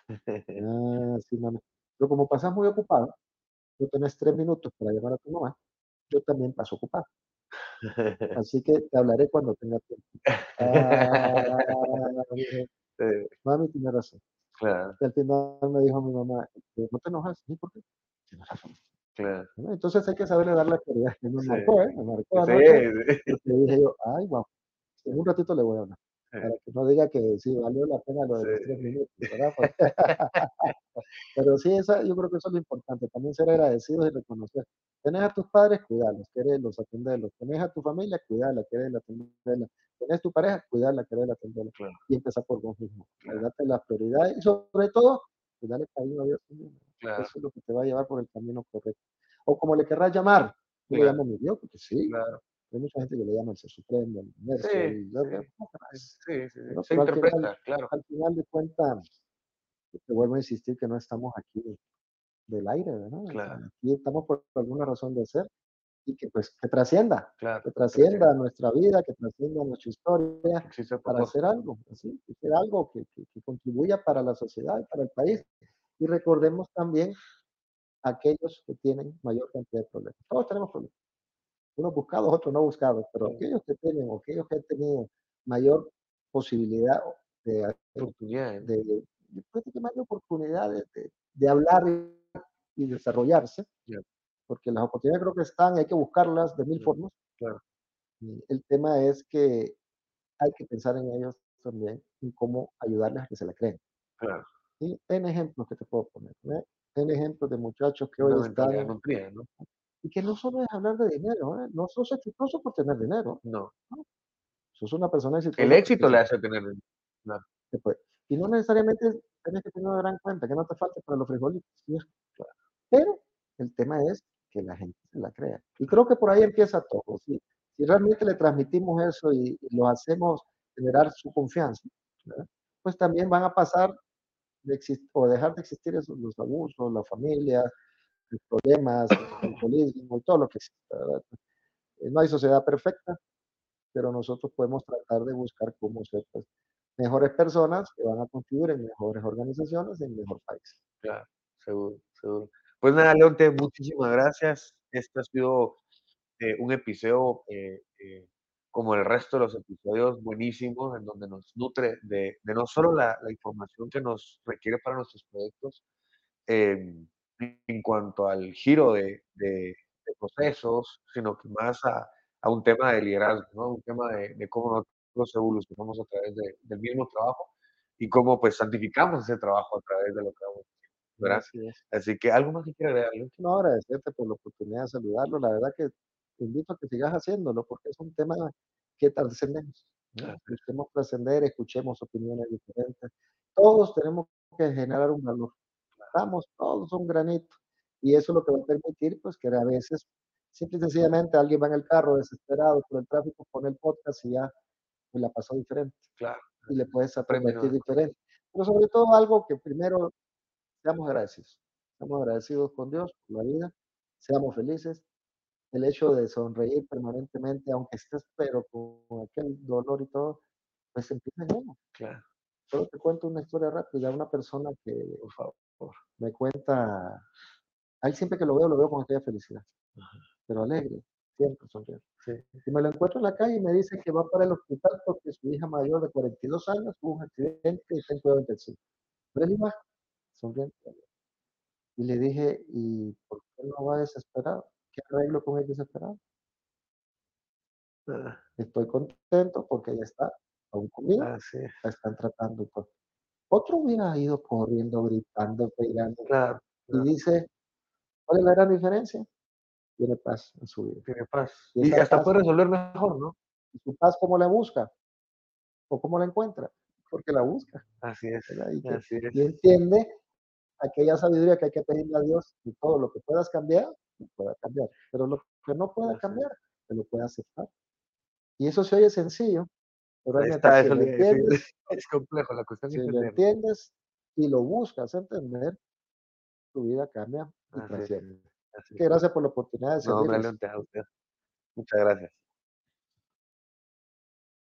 Ah, sí, mami. Pero como pasas muy ocupado, tú tenés tres minutos para llamar a tu mamá, yo también paso ocupado. Así que te hablaré cuando tenga tiempo. Ah, mami, tiene razón. claro, Y al final me dijo mi mamá, "Eh, no te enojas, ¿sí? ¿Por qué? Entonces hay que saberle dar la prioridad. Me marcó, ¿eh? Me marcó Sí, anoche. sí, Y dije yo, ay, wow. En un ratito le voy a hablar. Para que no diga que sí, valió la pena lo de los Sí. tres minutos, ¿verdad? Pero sí, esa, yo creo que eso es lo importante, también ser agradecidos y reconocer. Tenés a tus padres, cuidarlos, quererlos, atenderlos. Tenés a tu familia, cuidarla, quererla, atenderla. Tenés tu pareja, cuidarla, quererla, atenderla. Claro. Y empezar por vos mismo. Claro. Date las prioridades y sobre todo, pues darle cariño a Dios claro, Eso es lo que te va a llevar por el camino correcto. O como le querrás llamar, yo le llamo mi Dios, porque sí, claro. Hay mucha gente que le llama el ser supremo, el universo, Sí, sí. Sí. Pero- Se pero al interpreta, final- claro. al final de cuentas, te vuelvo a insistir que no estamos aquí del aire, ¿verdad? Claro. aquí estamos por alguna razón de ser y que pues que trascienda, Claro. que trascienda nuestra vida, que trascienda nuestra historia para hacer algo, ¿sí? hacer algo que, que- que contribuya para la sociedad y para el país. Y recordemos también a aquellos que tienen mayor cantidad de problemas. Todos tenemos problemas. Unos buscados, otros no buscados, pero aquellos que tienen o aquellos que han tenido mayor posibilidad de Oportunidades. de, de, de prácticamente oportunidades de, de hablar y, desarrollarse, Ya. porque las oportunidades creo que están, hay que buscarlas de mil Ya, formas. claro. El tema es que hay que pensar en ellos también, en cómo ayudarles a que se la creen. Claro. Y en ejemplos que te puedo poner, ¿no? en ejemplos de muchachos que hoy están ¿no? Y que no solo es hablar de dinero, ¿eh? No sos exitoso por tener dinero, No. ¿no? Sos una persona exitosa El éxito le sí, hace tener claro, después. Y no necesariamente tienes que tener una gran cuenta, que no te falte para los frijolitos, y eso, pero el tema es que la gente se la crea. Y creo que por ahí empieza todo, ¿sí? Si realmente le transmitimos eso y y lo hacemos generar su confianza, ¿verdad? Pues también van a pasar de o dejar de existir esos los abusos, la familia, los problemas, el alcoholismo y todo lo que exista, ¿verdad? Eh, no hay sociedad perfecta, pero nosotros podemos tratar de buscar cómo ser, pues, mejores personas que van a contribuir en mejores organizaciones y en mejor país. claro, seguro, seguro. Pues nada, Leonte, muchísimas gracias. Este ha sido, eh, un episodio, eh, eh, como el resto de los episodios, buenísimos, en donde nos nutre de de no solo la la información que nos requiere para nuestros proyectos, em, en cuanto al giro de de de procesos, sino que más a a un tema de liderazgo, ¿no? Un tema de de cómo nosotros evolucionamos a través de del mismo trabajo y cómo, pues, santificamos ese trabajo a través de lo que vamos ¿verdad? Así que, ¿algo más que quiera agregar, Leonte? No, agradecerte por la oportunidad de saludarlo. La verdad que te invito a que sigas haciéndolo porque es un tema que trascendemos, ¿no? Busquemos trascender, escuchemos opiniones diferentes. Todos tenemos que generar un valor. Damos todos un granito y eso es lo que va a permitir, pues, que a veces, simple y sencillamente, alguien va en el carro desesperado por el tráfico, pone el podcast y ya, pues, la pasó diferente claro, y le puedes a premio convertir nuevo, diferente. Pero sobre todo algo que primero seamos agradecidos. Seamos agradecidos con Dios por la vida, seamos felices. El hecho de sonreír permanentemente, aunque estés pero con aquel dolor y todo, pues empieza en uno. claro, Solo te cuento una historia rápida. Una persona que por favor. Me cuenta, ahí siempre que lo veo, lo veo con aquella felicidad, Ajá, pero alegre, siempre sonriendo. sí, Y me lo encuentro en la calle y me dice que va para el hospital porque su hija mayor de 42 años tuvo un accidente y está en cuidado intensivo. Pero él iba sonriendo. Y le dije: "¿Y por qué no va desesperado? ¿Qué arreglo con el desesperado? ah, Estoy contento porque ella está aún conmigo, así es, la están tratando todo". Otro hubiera ido corriendo, gritando, pegando, claro, y claro, dice: "¿Cuál es la gran diferencia? Tiene paz en su vida". tiene paz. Y Y hasta paz puede resolver mejor, ¿no? ¿y su paz cómo la busca? ¿O cómo la encuentra? Porque la busca, Así es. Y así es, y entiende aquella sabiduría que hay que pedirle a Dios, y todo lo que puedas cambiar, lo pueda cambiar, pero lo que no pueda cambiar, te lo puede aceptar. Y eso se oye sencillo, está, si eso lo entiendes Es complejo, la cuestión si lo entiendes y lo buscas entender, tu vida cambia y Así así gracias por la oportunidad de No, hombre, servirles. Leonte, a usted. Muchas gracias.